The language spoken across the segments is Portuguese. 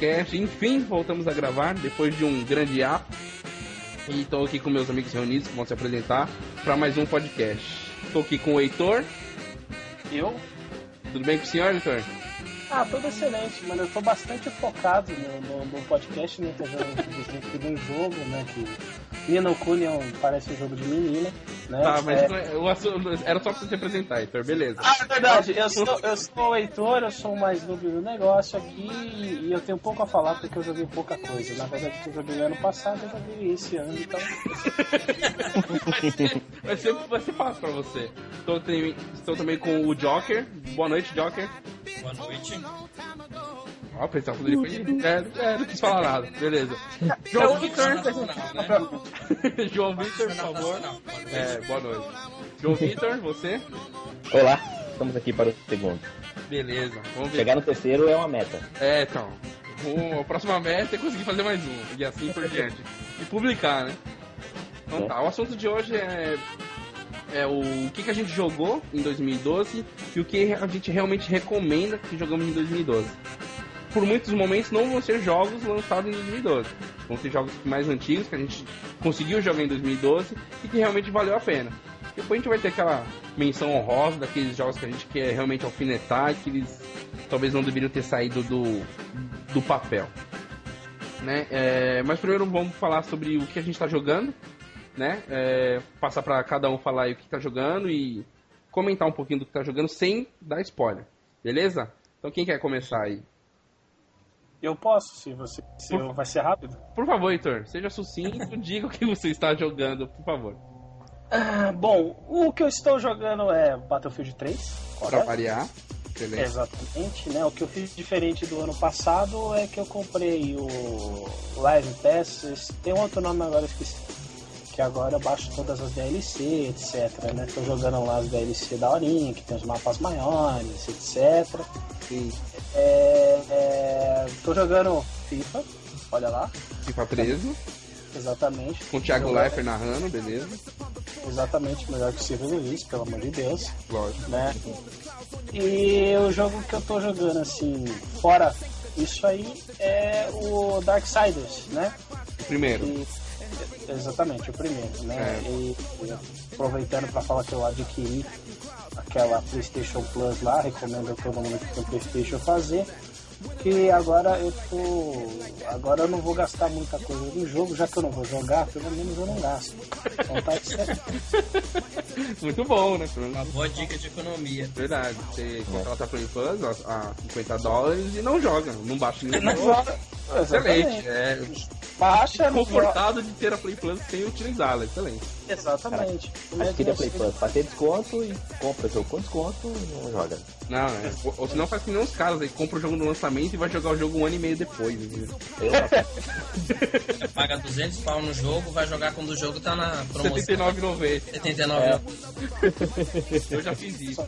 podcast. Enfim, voltamos a gravar depois de um grande ato. E estou aqui com meus amigos reunidos que vão se apresentar para mais um podcast. Estou aqui com o Heitor. Eu? Tudo bem com o senhor, Heitor? Ah, tudo excelente, mano. Eu tô bastante focado no, no, no podcast, né? Jogando um jogo, né? Que Nino Kunion parece um jogo de menina, né? Tá, mas é... o assunto, era só pra você se apresentar, Heitor, beleza. Ah, é verdade. Eu sou, eu sou o Heitor, eu sou o mais noob do negócio aqui e eu tenho pouco a falar porque eu joguei pouca coisa. Na verdade, eu joguei ano passado, eu joguei esse ano, então... vai, ser, vai ser fácil pra você. Estou, estou também com o Joker. Boa noite, Joker. Boa noite. Ó, o pessoal poderia foi. É, é, não quis falar nada. Beleza. João Vitor. Né? João Vitor, por favor. É, boa noite. João Vitor, você? Olá, estamos aqui para o segundo. Beleza, vamos ver. Chegar no terceiro é uma meta. É, então. a próxima meta é conseguir fazer mais um. E assim por diante. E publicar, né? Então tá, o assunto de hoje é é o, o que, que a gente jogou em 2012 e o que a gente realmente recomenda que jogamos em 2012. Por muitos momentos não vão ser jogos lançados em 2012. Vão ser jogos mais antigos que a gente conseguiu jogar em 2012 e que realmente valeu a pena. Depois a gente vai ter aquela menção honrosa daqueles jogos que a gente quer realmente alfinetar que eles talvez não deveriam ter saído do, do papel. Né? É, mas primeiro vamos falar sobre o que a gente está jogando né? É, passar para cada um falar o que tá jogando e comentar um pouquinho do que tá jogando sem dar spoiler. Beleza? Então quem quer começar aí? Eu posso, se você se por, vai ser rápido. Por favor, Heitor, seja sucinto, diga o que você está jogando, por favor. Ah, bom, o que eu estou jogando é Battlefield 3. Para variar. Excelente. Exatamente, né? O que eu fiz diferente do ano passado é que eu comprei o Live Pass, tem outro nome agora, esqueci que agora eu baixo todas as DLC, etc. Né? Tô jogando lá as DLC da horinha, que tem os mapas maiores, etc. Sim. É, é, tô jogando FIFA, olha lá. FIFA 13. Exatamente. Com o Thiago Leifert narrando, beleza. Exatamente, melhor que o Silvio Luiz, pelo amor de Deus. Lógico. Né? E o jogo que eu tô jogando, assim, fora isso aí, é o Darksiders, né? O primeiro. E, Exatamente, o primeiro, né? É. E, e, aproveitando para falar que eu adquiri aquela PlayStation Plus lá, recomendo a todo mundo que tem PlayStation fazer. Que agora eu tô. Agora eu não vou gastar muita coisa no jogo, já que eu não vou jogar, pelo menos eu não gasto. Então tá certo. Muito bom, né? Uma boa dica de economia. Verdade. Você contrata Play Plus a 50 dólares e não joga, não baixa nem Não joga. Excelente. É, baixa. Confortado de ter a Play Plus sem utilizá-la. Excelente. Exatamente. Adquire a Play Plus pra ter desconto e compra o jogo com desconto e não joga. Não, é. Ou, ou senão faz que nem os caras aí, compra o jogo no lançamento e vai jogar o jogo um ano e meio depois. Paga 200 pau no jogo, vai jogar quando o jogo tá na promoção. 79,90. 79,90. É. Eu já fiz isso.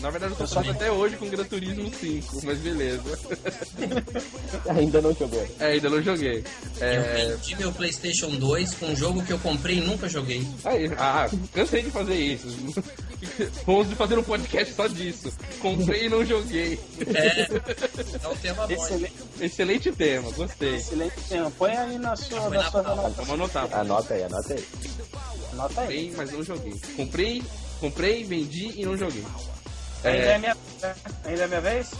Na verdade, eu tô fazendo até hoje com Gran Turismo 5, mas beleza. ainda não jogou. É, ainda não joguei. É... Eu vendi meu PlayStation 2 com um jogo que eu comprei e nunca joguei. Aí, ah, cansei de fazer isso. Vamos fazer um podcast só disso. Comprei e não joguei. É, é um tema bom. Excelente, excelente tema, gostei. Excelente tema. Põe aí na sua, na sua Vamos anotar. Anota aí, anota aí. Anota aí. Comprei, mas não joguei. Comprei, comprei, vendi e não joguei. Ainda é, é minha, ainda é minha vez?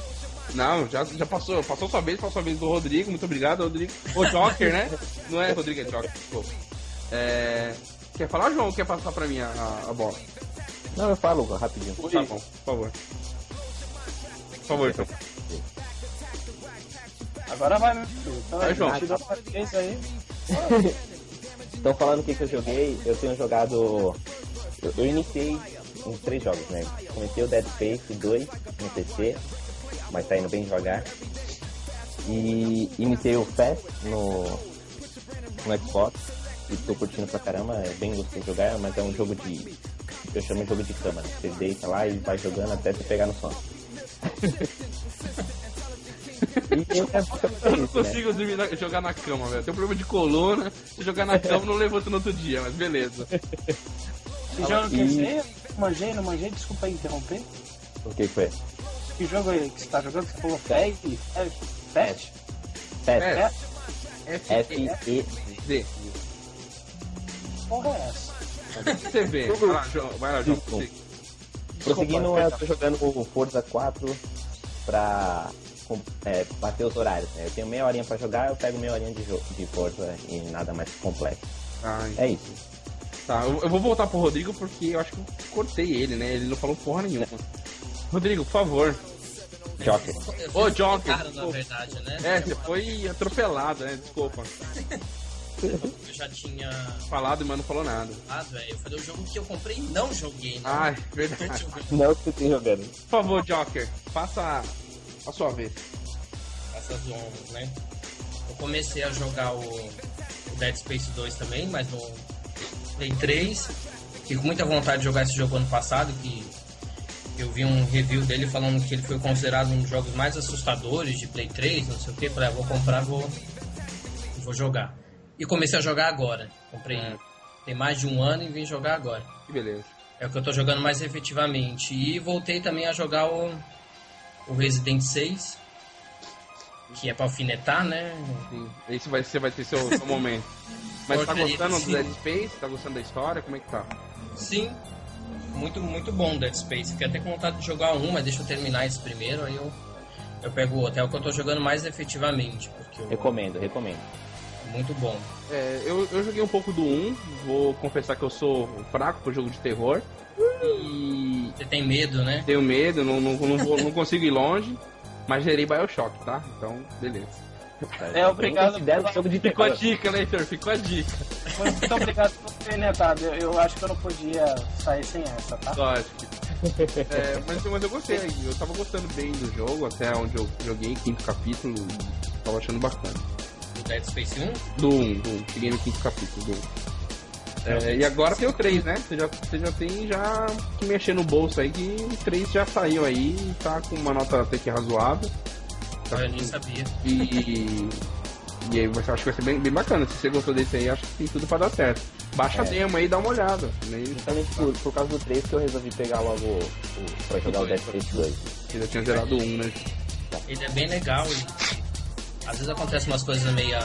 Não, já, já passou. Passou sua vez, passou a vez do Rodrigo. Muito obrigado, Rodrigo. O Joker, né? Não é Rodrigo, é Joker, desculpa. É... Quer falar, João, ou quer passar pra mim a, a, bola? Não, eu falo rapidinho. Tá bom, por favor. Por favor, então. Agora vai, meu filho. Então, vai, João. Aí. Estão falando o que, que eu joguei. Eu tenho jogado. Eu, eu iniciei em três jogos, né? Comecei o Dead Space 2 no PC, mas tá indo bem devagar. E iniciei o Fast no, no Xbox e tô curtindo pra caramba, é bem gostoso de jogar, mas é um jogo de. Eu chamo de jogo de cama, né? Você deita lá e vai jogando até você pegar no sono. eu não consigo dormir na, jogar na cama, velho. Tem um problema de coluna. Se jogar na cama, não levanto no outro dia, mas beleza. Você joga o que? Manjei, não manjei? Desculpa aí interromper. O que foi? Que jogo aí que você tá jogando? Você falou FEG? FET? Fest. F-E-Z. F-E-Z. Porra é essa? Você vê. Vai lá, Jo- vai lá, João. Desculpa. Você- Prosseguindo, eu tô jogando o Forza 4 pra com- é, bater os horários. Né? Eu tenho meia horinha pra jogar, eu pego meia horinha de, jogo, de Forza e nada mais complexo. Ai, É isso. Tá, eu, eu vou voltar pro Rodrigo porque eu acho que eu cortei ele, né? Ele não falou porra nenhuma. Rodrigo, por favor. Joker. Ô, Joker, Cara, na verdade, né? É, você foi atropelado, né? Desculpa. Eu já tinha Falado, mas não falou nada. falado, é, eu falei o jogo que eu comprei e não joguei, né? Ai, verdade. Não que você tem jogando. Por favor, Joker, faça a sua vez. essas ondas, né? Eu comecei a jogar o, o Dead Space 2 também, mas no Play 3. Fiquei com muita vontade de jogar esse jogo ano passado, que eu vi um review dele falando que ele foi considerado um dos jogos mais assustadores de Play 3, não sei o que. Falei, ah, vou comprar, vou, vou jogar. E comecei a jogar agora. Comprei É. tem mais de um ano e vim jogar agora. Que beleza. É o que eu tô jogando mais efetivamente. E voltei também a jogar o, o Resident 6, que é pra alfinetar, né? Sim. Esse vai ser, vai ter seu, seu momento. Mas tá gostando do. Dead Space? Tá gostando da história? Como é que tá? Sim, muito, muito bom Dead Space. Fiquei até com vontade de jogar um, mas deixa eu terminar esse primeiro, aí eu, eu pego o outro. É o que eu tô jogando mais efetivamente, porque o- Recomendo, recomendo. é muito bom. É, eu, eu joguei um pouco do 1, vou confessar que eu sou fraco pro jogo de terror. E Você tem medo, né? tenho medo, não, não, não, vou- não consigo ir longe. Mas gerei Bioshock, tá? Então, beleza. É, obrigado. Um jogo de Ficou a dica, né, Heitor? Ficou a dica. Muito obrigado por ter netado. Eu, eu acho que eu não podia sair sem essa, tá? Lógico. É, mas, mas eu gostei, eu tava gostando bem do jogo, até onde eu joguei, quinto capítulo, tava achando bacana. O Dead Space 1. Do 1, do 1, cheguei no quinto capítulo do 1. É, e agora tem o 3, né? Você já, você já tem já que mexer no bolso aí que o 3 já saiu aí e tá com uma nota até que razoável. Eu nem sabia. E, e aí você acho que vai ser bem, bem bacana. Se você gostou desse aí, acho que tem tudo pra dar certo. Baixa a É. demo aí e dá uma olhada. Né? Justamente por, por causa do 3 que eu resolvi pegar logo o, o, pra jogar o Dead Space 2. Você já tinha zerado o 1, né? Ele é bem legal e às vezes acontecem umas coisas meio.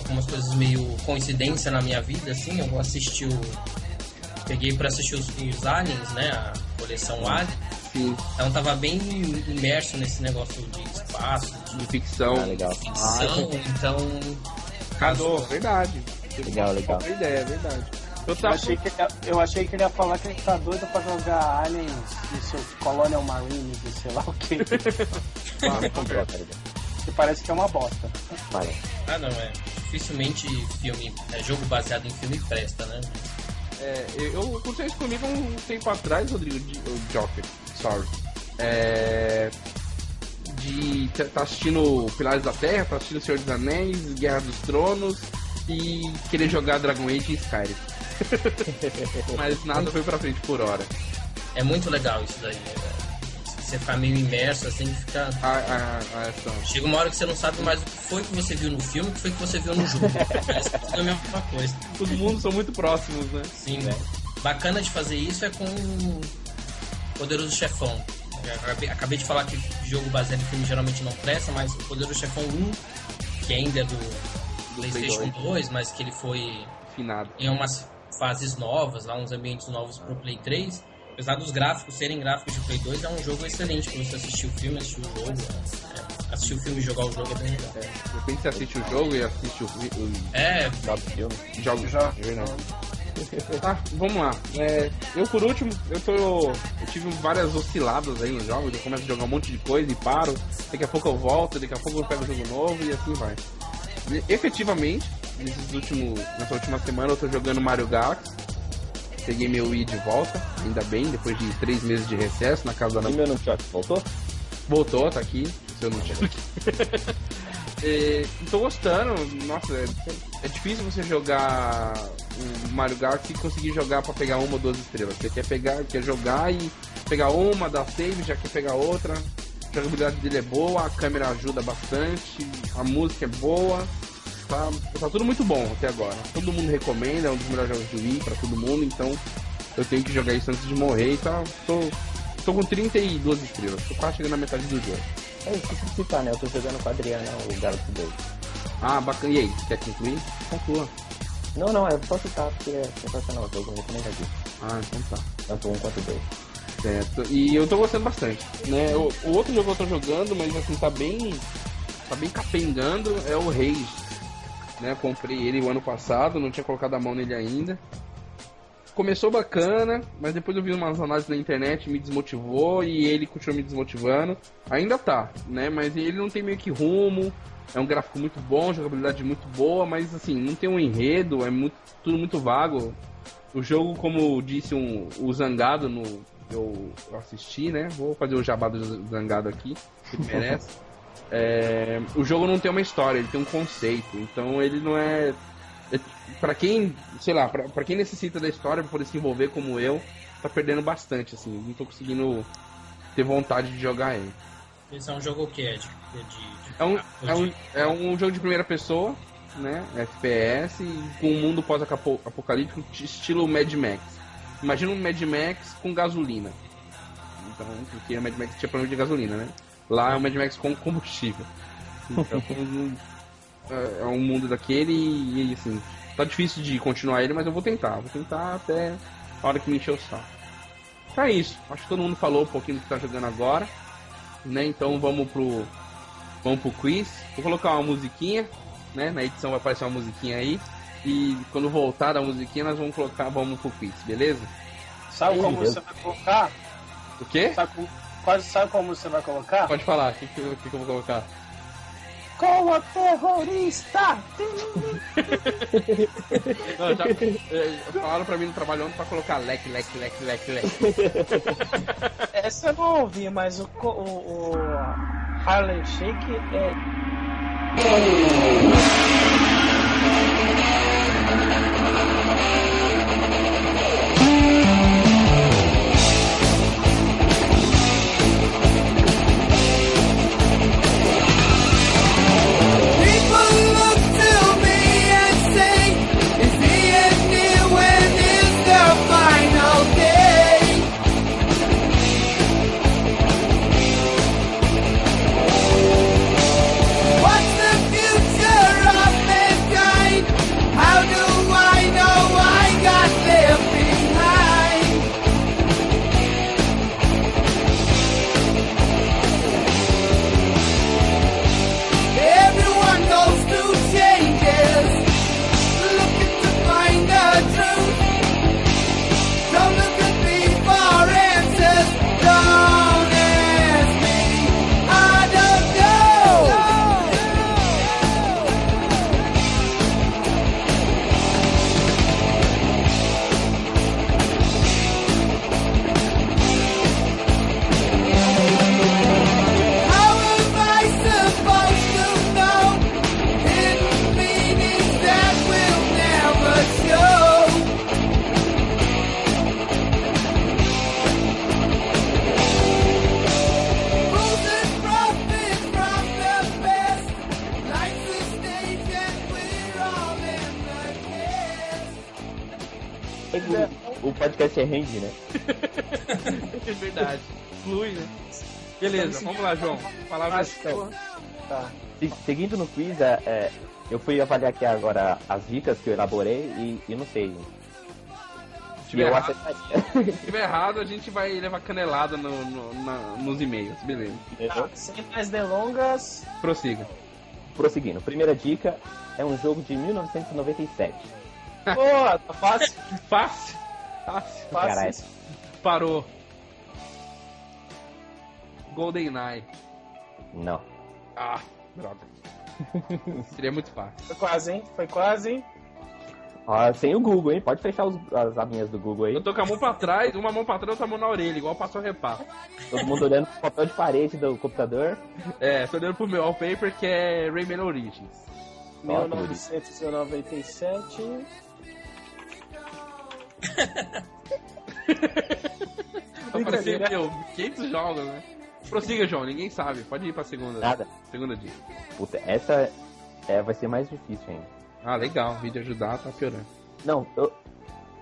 algumas coisas meio coincidência na minha vida, assim. Eu assisti o. Peguei pra assistir os, os Aliens, né? A coleção Alien. Sim, Então tava bem imerso nesse negócio de espaço, de de ficção. Ah, legal. ficção, então. Casou, verdade. Legal, legal. Boa ideia, é verdade. Eu Eu tava. achei, que, ele ia- eu achei que ele ia falar que ele tá doido pra jogar Aliens e seus Colonial Marines e sei lá o que. Ah, que parece que é uma bosta. Vale. Ah não, é. Dificilmente filme. É, jogo baseado em filme presta, né? É, eu aconteceu isso comigo um tempo atrás, Rodrigo, de, o Joker, sorry. É, de estar tá assistindo Pilares da Terra, tá assistindo Senhor dos Anéis, Guerra dos Tronos e querer jogar Dragon Age e Skyrim. Mas nada foi pra frente por hora. É muito legal isso daí. né? Você ficar meio imerso, assim, fica. A, a, a essa- Chega uma hora que você não sabe mais o que foi que você viu no filme, o que foi que você viu no jogo. Parece que tudo é a mesma coisa. Todo mundo são muito próximos, né? Sim, né? Bacana de fazer isso é com Poderoso Chefão. Acabei, acabei de falar que jogo baseado em filme geralmente não presta, mas o Poderoso Chefão 1, que ainda é do, Play PlayStation 2. 2, mas que ele foi Finado. em umas fases novas, lá uns ambientes novos pro Play 3. Apesar dos gráficos serem gráficos de Play 2, é um jogo excelente pra você assistir o filme, assistir o jogo. É, assistir o filme e jogar o jogo é bem legal. É, de repente você assiste o jogo e assiste o, o É, Joga o jogo. Já. É verdade. Tá, vamos lá. É, eu por último, eu tô. Eu tive várias osciladas aí nos jogos, eu começo a jogar um monte de coisa e paro. Daqui a pouco eu volto, daqui a pouco eu pego um jogo novo e assim vai. E, efetivamente, nesses últimos, nessa última semana eu tô jogando Mario Galaxy. Peguei meu Wii de volta, ainda bem, depois de três meses de recesso na casa da E meu Nunchuck, voltou? Voltou, tá aqui. Se eu não tinha. É, tô gostando. Nossa, é, é difícil você jogar o Mario Galaxy conseguir jogar pra pegar uma ou duas estrelas. Você quer pegar, quer jogar e pegar uma, dar save, já quer pegar outra. A jogabilidade dele é boa, a câmera ajuda bastante, a música é boa. Tá, tá tudo muito bom até agora. Todo mundo recomenda, é um dos melhores jogos do Wii pra todo mundo, então eu tenho que jogar isso antes de morrer e tá, tô Tô com 32 estrelas, tô quase chegando na metade do jogo. É isso que citar, né? Eu tô jogando com a Adriana o Galaxy 2. Ah, bacana. E aí, quer concluir? Conclua. Não, não, é só citar porque é sensacional o jogo, eu já disse. Ah, então tá. Tanto um quanto dois. Certo. E eu tô gostando bastante. Né? O, o outro jogo que eu tô jogando, mas assim, tá bem. tá bem capengando, é o Reis. Né? Comprei ele o ano passado, não tinha colocado a mão nele ainda. Começou bacana, mas depois eu vi umas análises na internet me desmotivou e ele continuou me desmotivando. Ainda tá, né? Mas ele não tem meio que rumo. É um gráfico muito bom, jogabilidade muito boa, mas assim, não tem um enredo, é muito, tudo muito vago. O jogo, como disse um, o Zangado no eu assisti, né? Vou fazer o jabá do Zangado aqui, que merece. é, o jogo não tem uma história, ele tem um conceito. Então ele não é. é para quem, sei lá, pra, pra quem necessita da história pra poder se envolver como eu, tá perdendo bastante, assim. Não tô conseguindo ter vontade de jogar ele. Esse é um jogo que, Ed? De, de, é, um, é, um, é um jogo de primeira pessoa, né? FPS, com um mundo pós-apocalíptico, estilo Mad Max. Imagina um Mad Max com gasolina. Então, porque o Mad Max tinha problema de gasolina, né? Lá é um Mad Max com combustível. Então, é um mundo daquele e, assim, tá difícil de continuar ele, mas eu vou tentar. Vou tentar até a hora que me encher o saco. Então é isso. Acho que todo mundo falou um pouquinho do que tá jogando agora. Né? Então vamos pro. Vamos pro quiz. Vou colocar uma musiquinha, né? Na edição vai aparecer uma musiquinha aí. E quando voltar da musiquinha, nós vamos colocar, vamos pro quiz, beleza? Sabe como você vai colocar? O quê? Sabe, quase sabe como você vai colocar? Pode falar, o que, que, que, que eu vou colocar? Como terrorista! Não, já, é, falaram pra mim no trabalho ontem pra colocar leque, leque, leque, leque, leque. Essa eu não ouvi, mas o, o, o Harlem Shake é. podcast rende, né? é verdade. Flui, né? Beleza, vamos lá, João. Palavra então. Tá. Seguindo no quiz, é, é, eu fui avaliar aqui agora as dicas que eu elaborei e, e não sei. Se tiver, errado, se tiver errado, a gente vai levar canelada no, no, na, nos e-mails, beleza. Tá, sem mais delongas. Prossiga. Prosseguindo, primeira dica é um jogo de 1997. Boa, tá fácil. fácil. Fácil. Caralho. Parou. GoldenEye. Não. Ah, droga. Seria muito fácil. Foi quase, hein? Foi quase, hein? Ah, sem o Google, hein? Pode fechar os, as abinhas do Google aí. Eu tô com a mão pra trás, uma mão pra trás, outra mão na orelha, igual passou reparo. Todo mundo olhando pro papel de parede do computador. É, tô olhando pro meu wallpaper que é Rayman Origins. 1997. Apareceu, meu, 500 jogos, né? Prossiga, João, ninguém sabe. Pode ir pra segunda. Nada. Segunda dica. Puta, essa é, vai ser mais difícil ainda. Ah, legal. Vídeo ajudar tá piorando. Não, eu,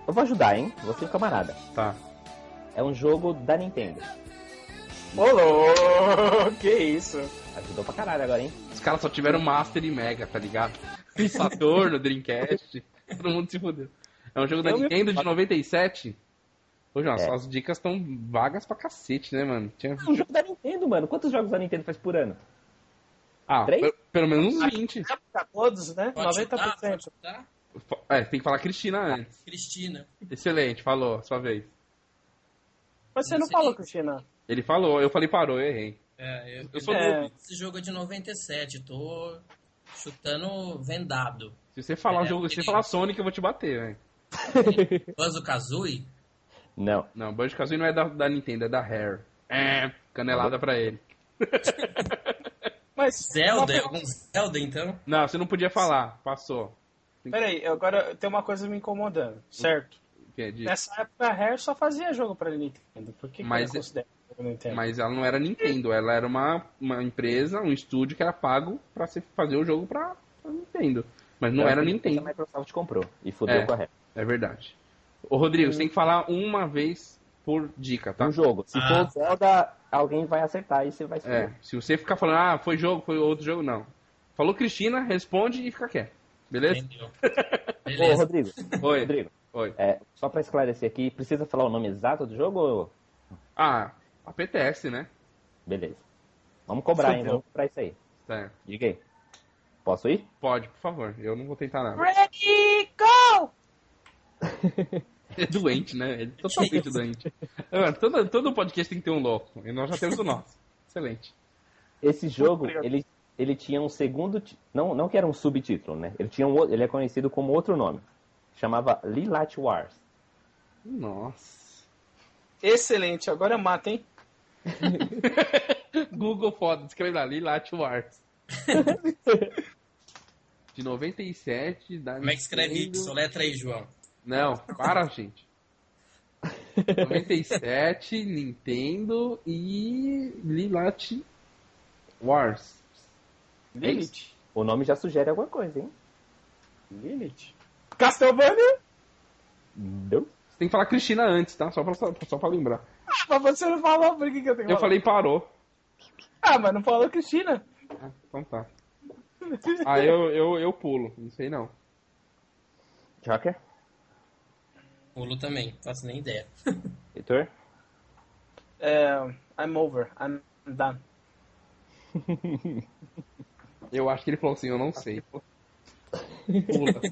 eu vou ajudar, hein? Você é camarada. Tá. É um jogo da Nintendo. Ô, que isso? Ajudou pra caralho agora, hein? Os caras só tiveram Master e Mega, tá ligado? Saturno, Dreamcast, todo mundo se fudeu. É um jogo da Eu me- Nintendo de 97. Ô, João, É. suas dicas estão vagas pra cacete, né, mano? Tinha... É um jogo da Nintendo, mano. Quantos jogos da Nintendo faz por ano? Ah, Três? pe- pelo menos uns 20. Pra todos, né? Pode chutar, 90%. pode chutar. É, tem que falar Cristina antes. Cristina. Excelente, falou, sua vez. Mas você não Sim. falou, Cristina. Ele falou, eu falei parou, eu errei. É, eu, Eu sou É. noob. Esse jogo é de 97, tô chutando vendado. Se você falar o É, jogo, se você falar Sonic, eu vou te bater, velho. Banzo Kazooie? Não. Não, Banjo Kazooie não é da, da Nintendo, é da Rare. É, canelada pra ele. Mas. Zelda? É Mas- algum Zelda então? Não, você não podia falar, passou. Peraí, agora tem uma coisa me incomodando, certo? Que é de- Nessa época a Rare só fazia jogo pra Nintendo. Por que, Mas- que ela considera jogo Nintendo? Mas ela não era Nintendo, ela era uma, uma empresa, um estúdio que era pago pra se fazer o jogo pra, pra Nintendo. Mas não Então, era Nintendo, A Microsoft comprou e fudeu É. com a ré. É verdade. Ô Rodrigo, você tem que falar uma vez por dica, tá? Um jogo. Se Ah. for Zelda, alguém vai acertar e você vai se É, se você ficar falando, ah, foi jogo, foi outro jogo, não. Falou Cristina, responde e fica quieto. Beleza? Entendeu? Ô, Beleza. Rodrigo, Oi. Rodrigo, Oi. é, só pra esclarecer aqui, precisa falar o nome exato do jogo ou... Ah, apetece, né? Beleza. Vamos cobrar, hein? Vamos comprar isso aí. Tá. Diga aí. Posso ir? Pode, por favor. Eu não vou tentar nada. Ready, go! É doente, né? Ele é totalmente doente. Ah, Todo, todo podcast tem que ter um louco. E nós já temos o nosso. Excelente. Esse jogo, ele, ele tinha um segundo... Não, não que era um subtítulo, né? Ele, tinha um, ele é conhecido como outro nome. Chamava Lilat Wars. Nossa. Excelente, agora mata, hein? Google foda, escreve lá, Lilat Wars. De 97, da Como é que escreve isso? Letra aí, João. Não, para, gente. 97, Nintendo e Lilat Wars. Lilith. O nome já sugere alguma coisa, hein? Lilith. Castlevania? Não? Você tem que falar Cristina antes, tá? Só pra, só pra lembrar. Ah, mas você não falou, por que, que eu tenho que Eu falar? falei parou. Ah, mas não falou Cristina. Ah, então tá. Ah, eu, eu, eu pulo. Não sei não. Joker? Pulo também, faço nem ideia. Heitor? É, I'm over, I'm done. Eu acho que ele falou assim, eu não sei. Pula.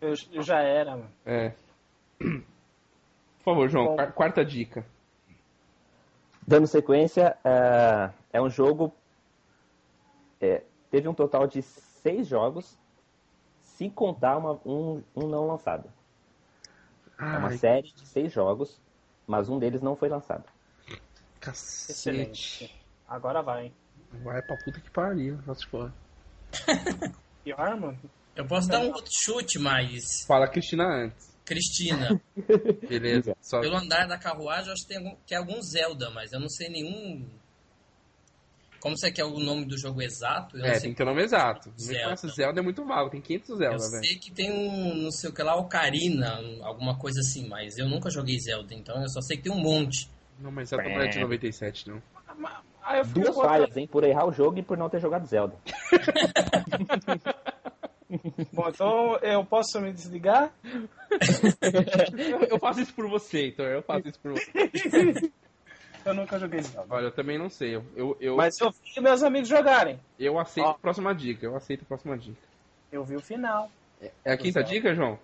Eu, eu já era, mano. É. Por favor, João, Bom. quar- quarta dica. Dando sequência, é, é um jogo. é, teve um total de seis jogos, se contar uma- um, um não lançado. É uma Ai, série de seis jogos, mas um deles não foi lançado. cacete. Excelente. Agora vai, hein? Vai pra puta que pariu. Nossa, porra. Pior, mano. Eu posso dar um outro chute, mas. Fala Cristina antes. Cristina, Beleza. Só... pelo andar da carruagem, eu acho que tem algum, que é algum Zelda, mas eu não sei nenhum. Como você quer o nome do jogo exato? Eu não É, sei. tem que ter o nome exato. Zelda. Zelda. Esse Zelda é muito vago, tem 500 Eu Zelda, velho. sei que tem um, não sei o que lá, Ocarina, um- alguma coisa assim, mas eu nunca joguei Zelda, então eu só sei que tem um monte. Não, mas Zelda não é de 97, não. Aí eu fiquei Duas falhas, hein? Por errar o jogo e por não ter jogado Zelda. Bom, então eu posso me desligar? Eu faço isso por você, então eu faço isso por você. Eu nunca joguei Zelda. Olha, eu também não sei. Eu, eu, eu, Mas eu vi meus amigos jogarem. eu aceito Ó. a próxima dica. Eu aceito a próxima dica. Eu vi o final. É a quinta Zelda. dica, João?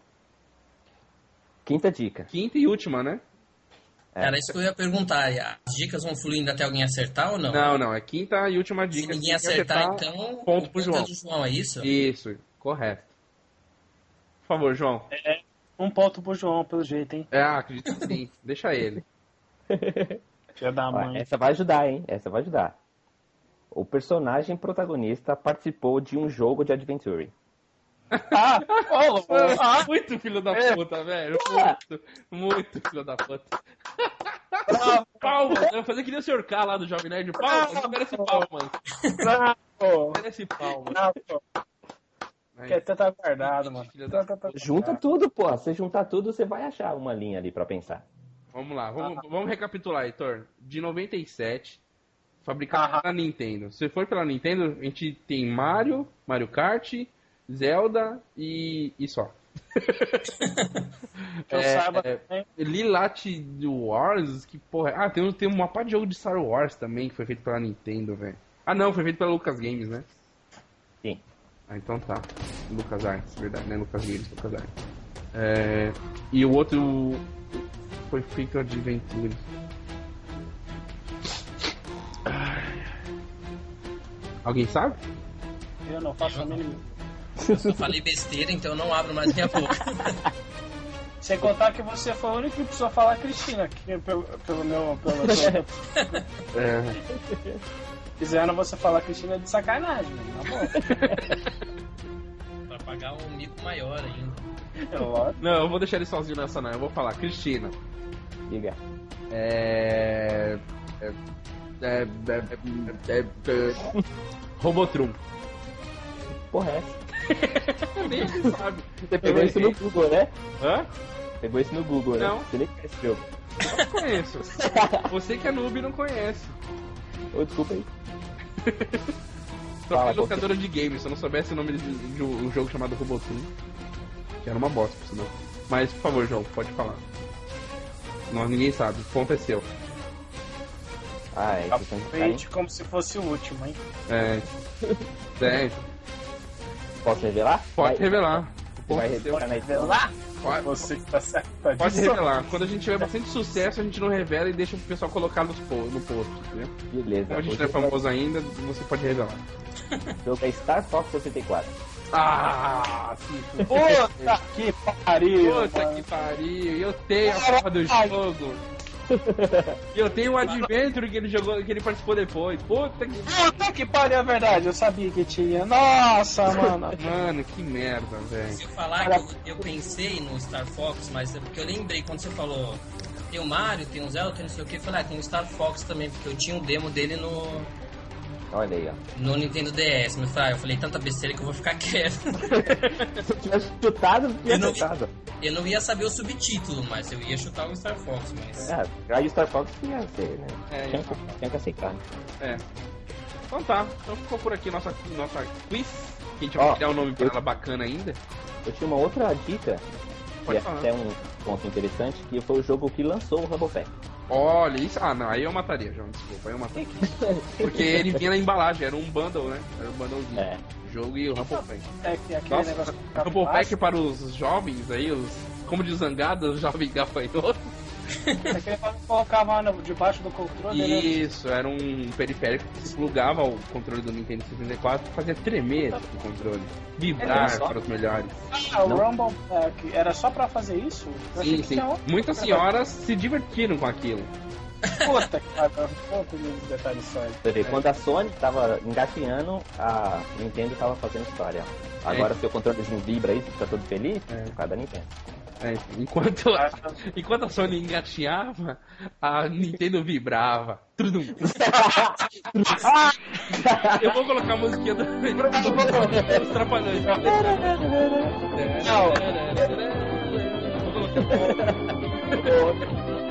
Quinta dica. Quinta e última, né? É. Era isso que eu ia perguntar. As dicas vão fluindo até alguém acertar ou não? Não, não. É quinta e última Se dica. ninguém Tem que acertar, acertar. então. ponto o pro ponto João. é do João, é isso? Isso, correto. Por favor, João. Um ponto pro João, pelo jeito, hein? É, ah, acredito que sim. Deixa ele. Filha da Ó, mãe. essa vai ajudar, hein? Essa vai ajudar. O personagem protagonista participou de um jogo de Adventure. Ah, ô, ah, Muito filho da É. puta, velho. Ah. Muito, muito filho da puta. bravo, Palmas. Eu vou fazer que nem o Sr. K lá do Jovem Nerd. Palmas. Não merece palmas. bravo, Merece palmas. Aí, Que até tá guardado, mano. Da- Tá, tá, tá. Junta tudo, pô. Se juntar tudo, você vai achar uma linha ali pra pensar. Vamos lá, vamos, vamos recapitular, Heitor. De 97, fabricado Aham. pela Nintendo. Se for pela Nintendo, a gente tem Mario, Mario Kart, Zelda e, e só. Que eu É, saiba é, também. Lilat Wars, que porra. Ah, tem, um- tem uma parte de jogo de Star Wars também que foi feito pela Nintendo, velho. Ah, não, foi feito pela Lucas Games, né? Sim. Ah, então tá. Lucas Arts, verdade, né? Lucas Games, Lucas Arts. É, e o outro foi feito Adventure. Ai. Alguém sabe? Eu não faço a mínima. Eu falei besteira, então eu não abro mais minha boca. Sem contar que você foi o único que precisou falar Cristina, que pelo, pelo meu. Pelo, pelo, É, Fizeram você falar Cristina de sacanagem, boa. pra pagar um mico maior ainda. É não, eu vou deixar ele sozinho nessa não. Eu vou falar, Cristina. Diga. É. É. É. é, é, é, é Robotrum. Porra, é essa? Nem ele sabe. Você pegou isso no Google, né? Hã? Pegou isso no Google, né? Não. Você nem conhece esse jogo. Eu não conheço. Você que é noob não conhece. Ô, desculpa aí. Só Fala, foi locadora de games, se eu não soubesse o nome de, de um jogo chamado Robotrum. Que era uma bosta, por sinal. Mas, por favor, João, pode falar. Não, ninguém sabe. O é seu. Ah, é. Aproveite como se fosse o último, hein? É. É, Posso revelar? pode Vai- revelar. Vai é seu. revelar? Pode, Você que tá certo. pode revelar. Quando a gente tiver bastante sucesso, a gente não revela e deixa o pessoal colocar nos no post, entendeu? Beleza. Como a gente não é famoso ainda, você pode revelar. Jogo é Star Fox 64. Ah. Puta que pariu! Puta mano. que pariu, eu tenho a porra do jogo. E eu tenho o Adventure que ele jogou, que ele participou depois. Puta que. Puta que pariu, é verdade. Eu sabia que tinha. Nossa, mano. Mano, que merda, velho. Se eu falar que eu, eu pensei no Star Fox, mas é porque eu lembrei quando você falou tem o Mario, tem o Zelda, tem não sei o que, eu falei, ah, tem o Star Fox também, porque eu tinha um demo dele no, Olha aí, ó. no Nintendo DS. Mas eu falei, ah, eu falei tanta besteira que eu vou ficar quieto. Se eu tivesse chutado, eu tinha Eu não- acertado. Eu não ia saber o subtítulo, mas eu ia chutar o Star Fox, mas. É, aí o Star Fox tinha que ser, né? É, tinha, que, tinha que aceitar. É. Então tá, então ficou por aqui nossa, nossa quiz. Que a gente Ó, vai criar um nome pra eu- ela bacana ainda. Eu tinha uma outra dica, que Pode é falar. até um ponto interessante, que foi o jogo que lançou o Rumble Pack. Olha, isso. Ah, não, aí eu mataria, João, desculpa, aí eu mataria. Porque ele vinha na embalagem, era um bundle, né? Era um bundlezinho. É. O jogo e o Rumble Pack. É que aquele Nossa, negócio Rumble Pack para os jovens aí, os. Como de zangada, os jovens gafanhotos. Aquele negócio que colocava no- debaixo do controle, né? Isso, era um periférico que se plugava ao controle do Nintendo 64 e fazia tremer o controle. Vibrar É só? para os melhores. Ah, o Não. Rumble Pack era só pra fazer isso? Eu achei Sim, que sim. Muitas senhoras se divertiram com aquilo. Puta que pariu. Detalhes só quando a Sony tava engatinhando, a Nintendo tava fazendo história. Agora seu controlezinho vibra aí, você fica todo feliz, É. por causa da Nintendo. É, enquanto, enquanto a Sony engatinhava, a Nintendo vibrava. Tudum. Eu vou colocar a musiquinha do.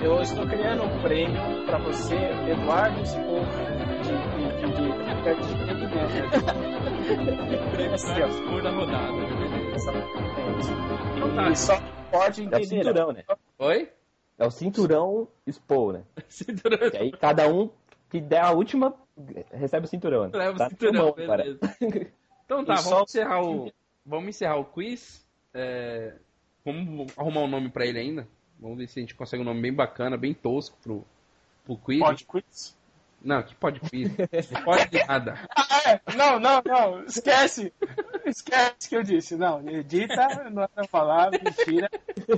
Eu, estou criando um prêmio pra você, Eduardo Spor, de, de, de, de, de, Prêmio Assim, ó. Spur da rodada. Então tá. E só pode É o entender. cinturão, né? Oi? É o cinturão Expo, né? Cinturão. E aí cada um que der a última recebe o cinturão. Né? Leva o Tá na cinturão, mão, cara. beleza. Então tá, E vamos só- encerrar o. Vamos encerrar o quiz. É, Vamos arrumar um nome pra ele ainda. Vamos ver se a gente consegue um nome bem bacana, bem tosco pro, pro quiz. Pode quiz? Não, que pode quiz. Não pode de nada. Ah, é. Não, não, não. Esquece. Esquece que eu disse. Não, edita, não é pra falar, mentira.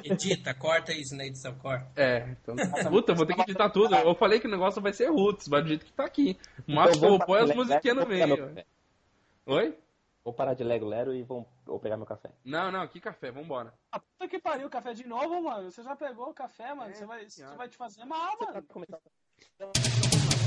Edita, corta isso na edição, corta. É, então. Puta, vou ter que editar tudo. Eu falei que o negócio vai ser roots, vai do jeito que tá aqui. O máximo que eu vou pôr é as musiquinhas no meio. Oi? Vou parar de Lego Lero e vou, vou pegar meu café. Não, não, que café, vambora. Ah, puta que pariu, café de novo, mano. Você já pegou o café, mano. É, Você vai, isso vai te fazer mal, mano. Começar- ser,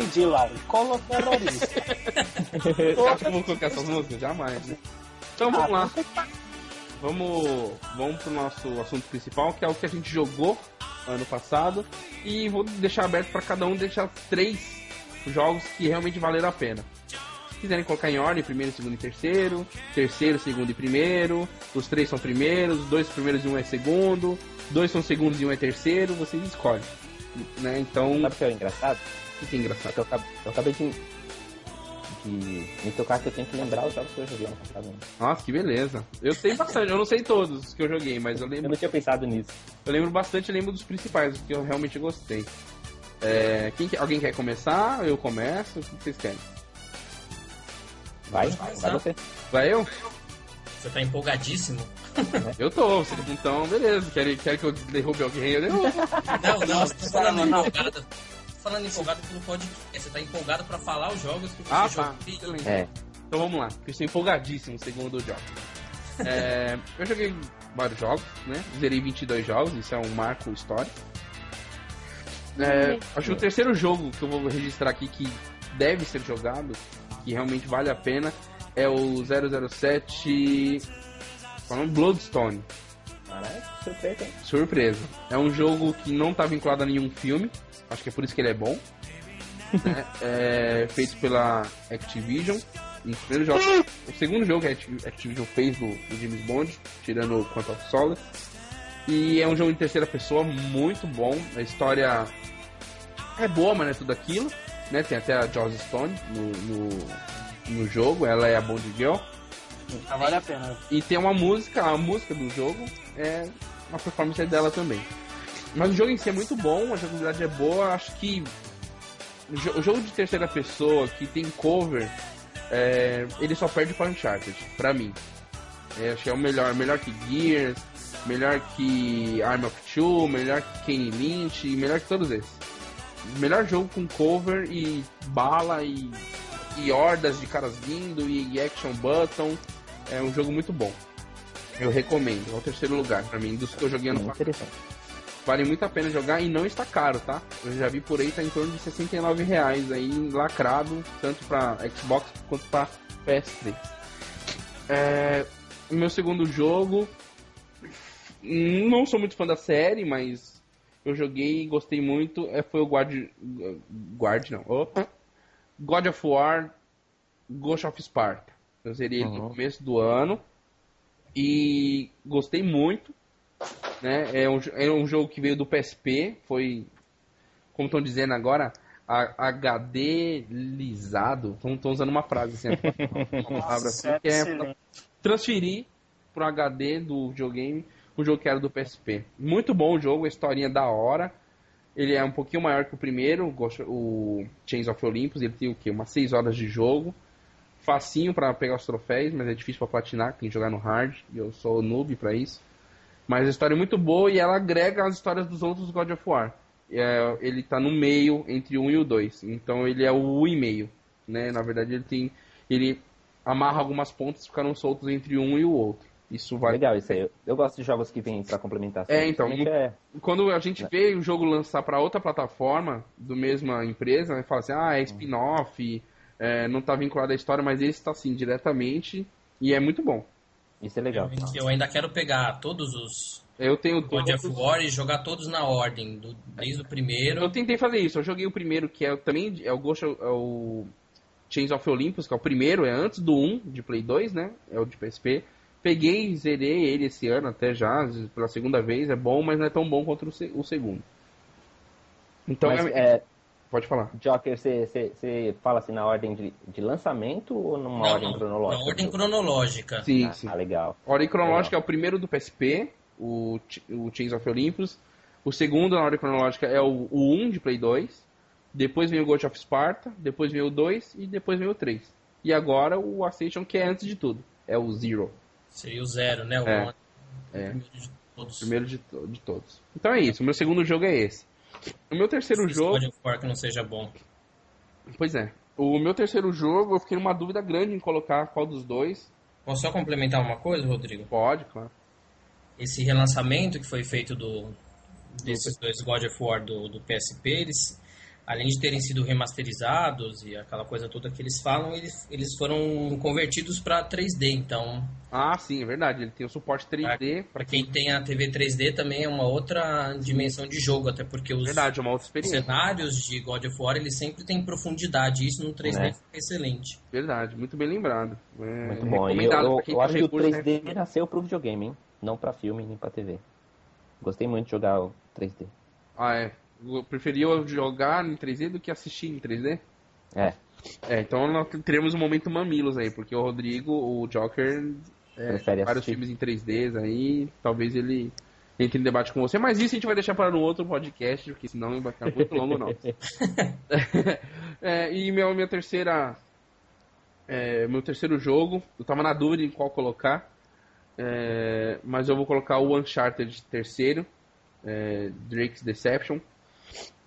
pedi lá. Colo terrorista. Acha que vou colocar essas músicas? Jamais, né? Então vamos lá. Vamos, vamos pro nosso assunto principal, que é o que a gente jogou ano passado. E vou deixar aberto para cada um deixar três jogos que realmente valeram a pena. Se quiserem colocar em ordem, primeiro, segundo e terceiro, terceiro, segundo e primeiro, os três são primeiros, dois primeiros e um é segundo, dois são segundos e um é terceiro, vocês escolhem. Né? Então. Sabe o que é engraçado? O que é engraçado? Eu acabei, eu acabei de, de me tocar que eu tenho que lembrar os jogos que eu joguei ano passado. né? Nossa, que beleza. Eu sei bastante, eu não sei todos os que eu joguei, mas eu Eu lembro, não tinha pensado nisso. eu lembro bastante, eu lembro dos principais, que eu realmente gostei. É, quem, que- alguém quer começar? Eu começo? O que vocês querem? Vai, vai você. Vai eu? Você tá empolgadíssimo? Eu tô. Então, beleza. Quer, quer que eu derrube alguém? Eu derrubo. Não, não, você tá Não, falando não, não. empolgado. Falando empolgado pelo podcast. Você tá empolgado pra falar os jogos que você Ah, jogou. tá. É, Então vamos lá, que eu estou empolgadíssimo segundo o jogo. É, eu joguei vários jogos, né? Zerei 22 jogos, isso é um marco histórico. É, acho que o terceiro jogo que eu vou registrar aqui que deve ser jogado, que realmente vale a pena, é o 007 falando Bloodstone. Que surpresa, hein? Surpresa. É um jogo que não tá vinculado a nenhum filme. Acho que é por isso que ele é bom. né? É feito pela Activision. Jogo, o segundo jogo que a Acti- Activision fez do, do James Bond, tirando o Quantum of Solace. E é um jogo em terceira pessoa muito bom. A história é boa, mas não é tudo aquilo. Né? Tem até a Joss Stone no, no, no jogo. Ela é a Bond Girl. Ah, vale a pena. E tem uma música, a música do jogo é uma performance dela também. Mas o jogo em si é muito bom, a jogabilidade é boa, acho que o jo- o jogo de terceira pessoa que tem cover, é, ele só perde para Uncharted, pra mim. É, acho que é o melhor, melhor que Gears, melhor que Arm of Two, melhor que Kane Lynch, melhor que todos esses. Melhor jogo com cover e bala e, e hordas de caras vindo e action button. É um jogo muito bom. Eu recomendo. É o terceiro lugar pra mim, dos que eu joguei ano Muito passado. Vale muito a pena jogar e não está caro, tá? Eu já vi por aí, tá em torno de 69 reais aí, lacrado, tanto pra Xbox quanto pra PS3. É, meu segundo jogo. Não sou muito fã da série, mas eu joguei e gostei muito. É, foi o Guard. Guard, não. Opa. God of War Ghost of Sparta. Eu zerei ele no Uhum. começo do ano. E gostei muito. Né? É, um, é um jogo que veio do PSP. Foi, como estão dizendo agora, a- HD-lisado. Estão usando uma frase assim, uma palavra assim, que é transferir pro HD do videogame o jogo que era do PSP. Muito bom o jogo, a historinha da hora. Ele é um pouquinho maior que o primeiro, o Chains of Olympus. Ele tem o quê? Umas 6 horas de jogo. Facinho pra pegar os troféus, mas é difícil pra platinar, tem que jogar no hard. E eu sou noob pra isso. Mas a história é muito boa e ela agrega as histórias dos outros God of War. É, ele tá no meio entre o 1 e o 2. Então ele é o 1 e meio. Né? Na verdade ele tem. Ele amarra algumas pontas que ficaram soltas entre um e o outro. Isso vai. Legal isso aí. Eu, gosto de jogos que vêm pra complementar. É, então, É, Quando a gente vê o jogo lançar para outra plataforma do mesma empresa, né, fala assim, ah, é spin-off, é, não tá vinculado à história, mas esse tá assim, diretamente, e é muito bom. isso é legal. Eu ainda quero pegar todos os Eu tenho God todos- of War e jogar todos na ordem, do- desde o primeiro. Eu tentei fazer isso, eu joguei o primeiro, que é o- também é o Ghost, é o Chains of Olympus, que é o primeiro, é antes do 1 de Play 2, né? É o de PSP. Peguei e zerei ele esse ano até já, pela segunda vez, é bom, mas não é tão bom quanto o segundo. Então, Mas, é- é, pode falar. Joker, você- você você fala assim na ordem de, de lançamento ou numa Não, ordem não, cronológica? Na ordem cronológica. Sim, Ah, sim. ah, legal. Ordem cronológica Legal. é o primeiro do PSP, o, o Chains of Olympus. O segundo na ordem cronológica é o, o 1 de Play 2. Depois vem o Ghost of Sparta. Depois vem o 2 e depois vem o 3. E agora o Ascension, que é antes de tudo. É o Zero. Seria o zero, né? O É. o É. primeiro de todos. Primeiro de, de todos. Então é isso. O meu segundo jogo é esse. O meu terceiro jogo. God of War que não seja bom. Pois é. O meu terceiro jogo, eu fiquei numa dúvida grande em colocar qual dos dois. Posso só complementar uma coisa, Rodrigo? Pode, claro. Esse relançamento que foi feito do, desses dois God of War do, do PSP, eles além de terem sido remasterizados e aquela coisa toda que eles falam, eles, eles foram convertidos para 3D, então... Ah, sim, é verdade, ele tem o suporte 3D. Para quem tem a TV 3D também é uma outra dimensão de jogo, até porque os verdade, uma outra experiência. cenários de God of War, eles sempre têm profundidade, isso no 3D é. excelente. Verdade, muito bem lembrado. É muito bom, eu, eu, eu acho que o 3D né? nasceu pro videogame, hein? não para filme nem para TV. Gostei muito de jogar o 3D. Ah, é? Preferia jogar em 3D do que assistir em 3D? É. É, então nós teremos um momento mamilos aí, porque o Rodrigo, o Joker, é, vários assistir. filmes em 3D aí, talvez ele entre em debate com você, mas isso a gente vai deixar para no outro podcast, porque senão não vai ficar muito longo não. é, e meu, minha terceira. É, meu terceiro jogo, eu tava na dúvida em qual colocar, é, mas eu vou colocar o Uncharted terceiro, é, Drake's Deception.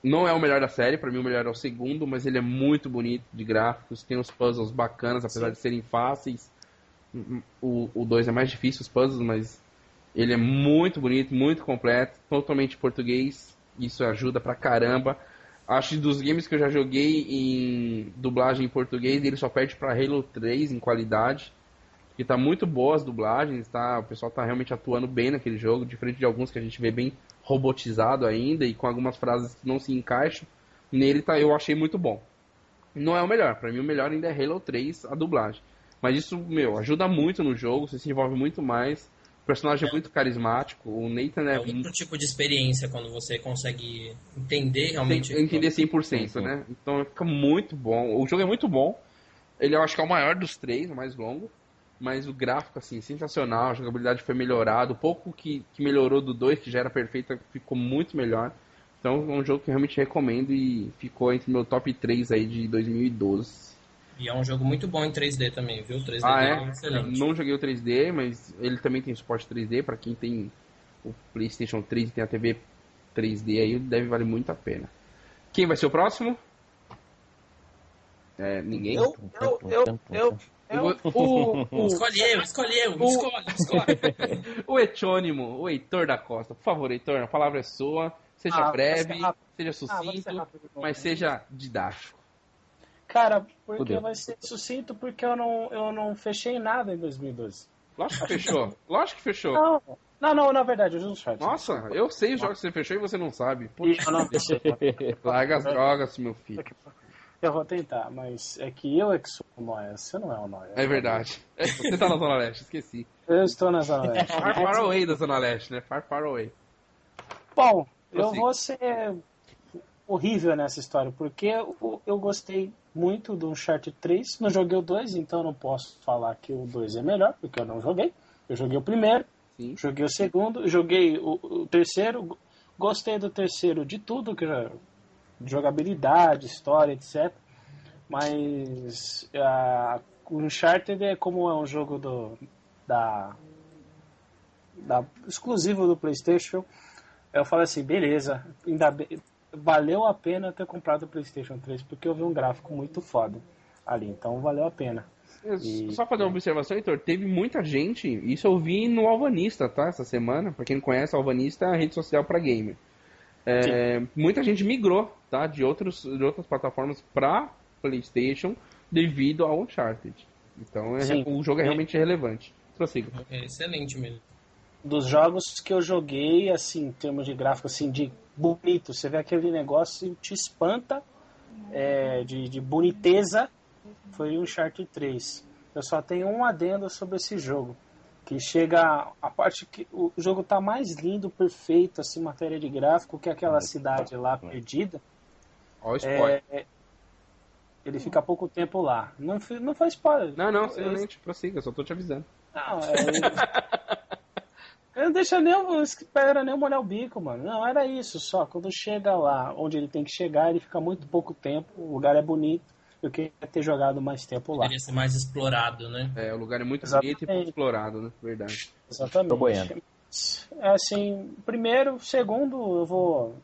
Não é o melhor da série, para mim o melhor é o segundo, mas ele é muito bonito de gráficos, tem uns puzzles bacanas, apesar Sim. de serem fáceis. O 2 é mais difícil, os puzzles, mas ele é muito bonito, muito completo, totalmente português, isso ajuda pra caramba. Acho que dos games que eu já joguei em dublagem em português, ele só perde para Halo 3 em qualidade. Que tá muito boas as dublagens, tá? O pessoal tá realmente atuando bem naquele jogo, diferente de alguns que a gente vê bem robotizado ainda e com algumas frases que não se encaixam. Nele tá, eu achei muito bom. Não é o melhor, para mim o melhor ainda é Halo 3, a dublagem. Mas isso, meu, ajuda muito no jogo, você se envolve muito mais. O personagem é, muito carismático, o Nathan é... É outro tipo de experiência quando você consegue entender realmente... Entender 100%, né? Então fica muito bom. O jogo é muito bom. Ele eu acho que é o maior dos três, o mais longo mas o gráfico, assim, sensacional, a jogabilidade foi melhorada, o pouco que, que melhorou do 2, que já era perfeito, ficou muito melhor. Então é um jogo que eu realmente recomendo e ficou entre meu top 3 aí de 2012. E é um jogo muito bom em 3D também, viu? 3D ah, é? é excelente. não joguei o 3D, mas ele também tem suporte 3D, para quem tem o PlayStation 3 e tem a TV 3D aí, deve valer muito a pena. Quem vai ser o próximo? É, ninguém? Eu, eu, eu, eu, é o, o, o, escolhe eu, escolhe eu, o, escolhe, escolhe. o etônimo, o Heitor da Costa. Por favor, Heitor, a palavra é sua. Seja ah, breve, seja ah, sucinto, ah, rápido, mas seja didático. Cara, porque vai ser sucinto porque eu não, eu não fechei nada em 2012. Lógico que fechou. Lógico que fechou. Não, não, não na verdade, eu não sei. Nossa, eu sei os jogos que você fechou e você não sabe. Puxa. Eu não fechei. Larga as drogas, meu filho. Eu vou tentar, mas é que eu é que sou o Noia, você não é o Noia. É verdade. É, você tá na Zona Leste, esqueci. Eu estou na Zona Leste. Far, far away da Zona Leste, né? Far, far away. Bom, eu vou ser horrível nessa história, porque eu, eu gostei muito do Uncharted 3. Não joguei o 2, então não posso falar que o 2 é melhor, porque eu não joguei. Eu joguei o primeiro, Sim. joguei o segundo, joguei o, o terceiro, gostei do terceiro de tudo que já jogabilidade, história, etc. Mas o Uncharted é como é um jogo do, da, da exclusivo do PlayStation. Eu falei assim, beleza, ainda bem, valeu a pena ter comprado o PlayStation 3 porque eu vi um gráfico muito foda ali, então valeu a pena. E, Só fazer uma observação, Heitor, teve muita gente, isso eu vi no Alvanista, tá? Essa semana, pra quem não conhece, Alvanista é a rede social para gamer. É, muita gente migrou tá, de, outros, de outras plataformas para PlayStation devido ao Uncharted. Então é, o jogo é realmente relevante. Prossiga. É excelente mesmo. Dos jogos que eu joguei, assim, em termos de gráfico, assim, de bonito, você vê aquele negócio e te espanta é, de, de boniteza, foi o Uncharted 3. Eu só tenho um adendo sobre esse jogo que chega a parte que o jogo tá mais lindo, perfeito, assim, matéria de gráfico, que aquela cidade lá perdida. Olha o spoiler. É, ele fica pouco tempo lá. Não, não faz spoiler. Não, não, simplesmente prossiga, só tô te avisando. Não, é. Eu não deixa nem, espera nem molhar o bico, mano. Não, era isso só. Quando chega lá onde ele tem que chegar, ele fica muito pouco tempo, o lugar é bonito eu queria ter jogado mais tempo lá. Queria ser mais explorado, né? É, o lugar é muito Exatamente. bonito e pouco explorado, né? Verdade. Exatamente. É assim, primeiro, segundo, eu vou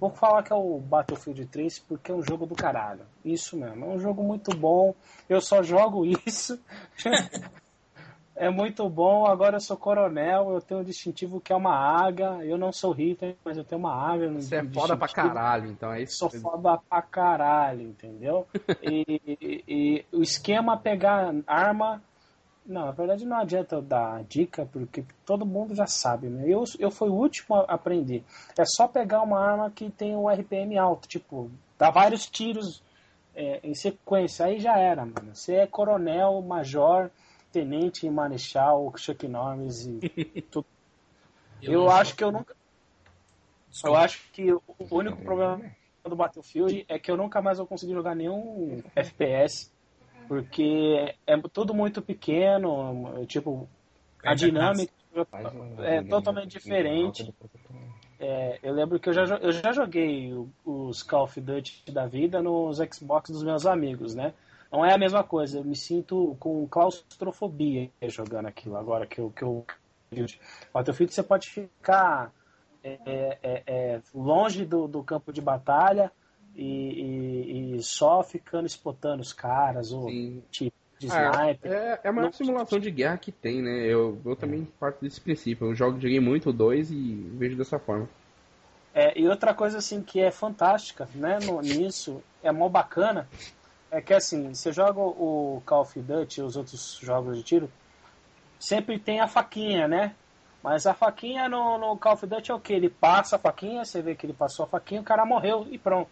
Vou falar que é o Battlefield 3 porque é um jogo do caralho. Isso mesmo, é um jogo muito bom. Eu só jogo isso. é muito bom. Agora eu sou coronel, eu tenho um distintivo que é uma águia. Eu não sou Hitler, mas eu tenho uma águia. Você é foda pra caralho, então é isso. Sou foda pra caralho, entendeu? e, e, e, o esquema é pegar arma. Não, na verdade não adianta eu dar dica, porque todo mundo já sabe. Né? Eu, eu fui o último a aprender. É só pegar uma arma que tem o um RPM alto, tipo, dá vários tiros é, em sequência. Aí já era, mano. Você é coronel, major tenente marechal, Chuck Norris e tudo. Eu, eu acho que eu nunca. Desculpa. Eu acho que o único problema do Battlefield é que eu nunca mais vou conseguir jogar nenhum FPS, porque é tudo muito pequeno, tipo, a dinâmica é totalmente diferente. É, eu lembro que eu já, eu já joguei os Call of Duty da vida nos Xbox dos meus amigos, né? não é a mesma coisa. Eu me sinto com claustrofobia jogando aquilo agora que eu. Que eu Battlefield você pode ficar é, é, é, é, longe do, do, campo de batalha e, e, e, só ficando espotando os caras, ou tipo de ah, sniper. É, é a maior simulação de guerra que tem, né? Eu, eu também parto desse princípio. Eu jogo, joguei muito o 2 e vejo dessa forma. É, e outra coisa assim que é fantástica né, no, nisso, é mó bacana, é que assim, você joga o Call of Duty e os outros jogos de tiro, sempre tem a faquinha, né? Mas a faquinha no, no Call of Duty é o que? Ele passa a faquinha, você vê que ele passou a faquinha, o cara morreu e pronto.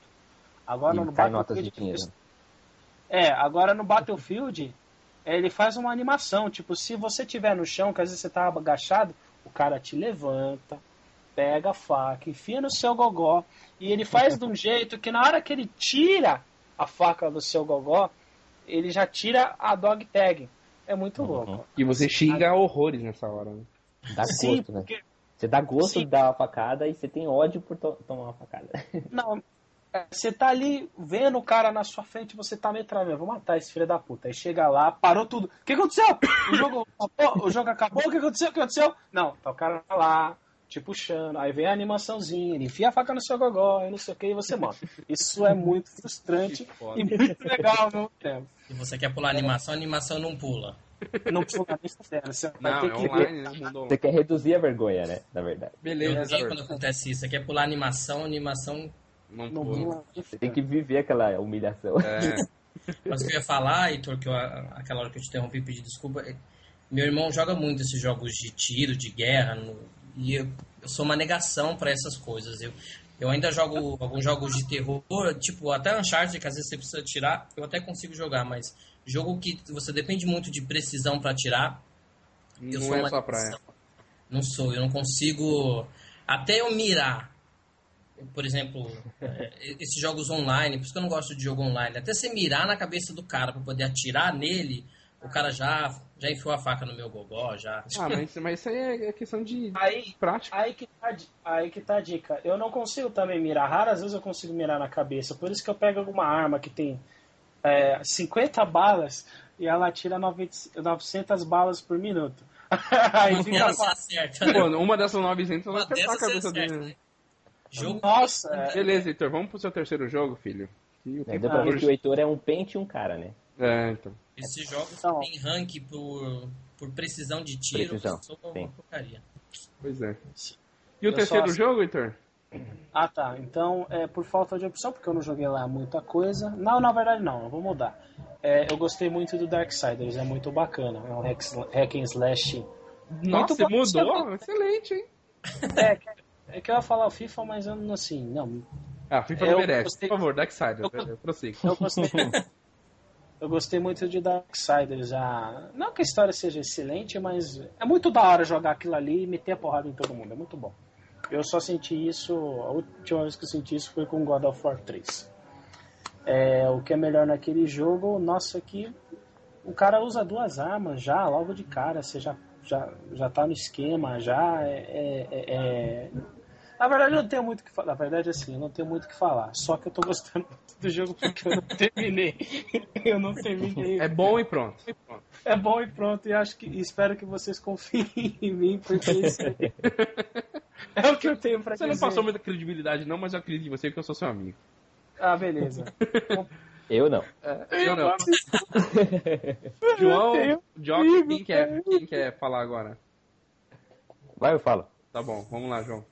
Agora e no Battlefield. É, agora no Battlefield, ele faz uma animação. Tipo, se você tiver no chão, que às vezes você tá agachado, o cara te levanta, pega a faca, enfia no seu gogó. E ele faz de um jeito que na hora que ele tira a faca do seu gogó, ele já tira a dog tag. É muito uhum. louco. E você xinga horrores nessa hora, né? Dá Sim, gosto, né? Porque... Você dá gosto Sim. de dar uma facada e você tem ódio por to tomar uma facada. Não, você tá ali vendo o cara na sua frente, você tá meio travando, vou matar esse filho da puta. Aí chega lá, parou tudo. O que aconteceu? O jogo, o jogo acabou, o que aconteceu? O que aconteceu? Não, tá o cara lá, te puxando, aí vem a animaçãozinha, ele enfia a faca no seu gogó e não sei o que, e você mata. Isso é muito frustrante e muito legal ao mesmo tempo. E você quer pular a animação, a animação não pula. Não pula nem sério. Você não, vai ter é que online, né? Você quer reduzir a vergonha, né? Na verdade. Beleza. Eu quando acontece isso. Você quer pular a animação, a animação não, não pula. Você tem que viver aquela humilhação. É. Mas o que eu ia falar, Heitor, que eu, aquela hora que eu te interrompi pedir desculpa, é, meu irmão joga muito esses jogos de tiro, de guerra, no, e eu, eu sou uma negação para essas coisas. Eu, eu ainda jogo alguns jogos de terror, tipo, até Uncharted, que às vezes você precisa tirar, eu até consigo jogar, mas jogo que você depende muito de precisão para tirar. Eu não sou é sua praia. Não sou, eu não consigo. Até eu mirar. Por exemplo, é, esses jogos online, por isso que eu não gosto de jogo online. Até você mirar na cabeça do cara para poder atirar nele, o cara já, já enfiou a faca no meu gogó, já. Ah, mas, mas isso aí é questão de aí, prática. Aí que, tá, aí que tá a dica. Eu não consigo também mirar. Raras vezes eu consigo mirar na cabeça. Por isso que eu pego alguma arma que tem é, 50 balas e ela tira 900 balas por minuto. aí fica certo, né? Pô, uma dessas 900 vai acertar a cabeça dele. Né? Jogo Nossa, é... Beleza, Heitor, vamos pro seu terceiro jogo, filho. É, deu pra ver que o Heitor é um pente e um cara, né? É, então. Esses jogos então, tem rank por, por precisão de tiro, precisão, sou uma porcaria. Pois é. E o eu terceiro jogo, Heitor? Ah, tá. Então, é por falta de opção, porque eu não joguei lá muita coisa. Não, na verdade não, eu vou mudar. É, eu gostei muito do Darksiders, é muito bacana. É um hack, hack and slash. Nossa, você mudou? Excelente, hein? É, é que eu ia falar o FIFA, mas eu não assim, não. Ah, FIFA não merece. Gostei... Por favor, Darksiders, eu, prossigo. Eu gostei. Eu gostei muito de Darksiders já. Não que a história seja excelente, mas é muito da hora jogar aquilo ali e meter a porrada em todo mundo. É muito bom. Eu só senti isso. A última vez que eu senti isso foi com God of War 3. É, o que é melhor naquele jogo, nossa, que o cara usa duas armas já, logo de cara. Você já, já, já tá no esquema, já é, é, é na verdade, eu não tenho muito o que falar. Na verdade, assim, eu não tenho muito o que falar. Só que eu tô gostando do jogo porque eu não terminei. eu não terminei. É bom e pronto. É bom e pronto. E acho que espero que vocês confiem em mim, porque isso aí é o que eu tenho pra você dizer. Você não passou muita credibilidade, não, mas eu acredito em você porque eu sou seu amigo. Ah, beleza. Eu não. É, eu não. João, João, quem quer, quem quer falar agora? Vai, eu falo. Tá bom, vamos lá, João.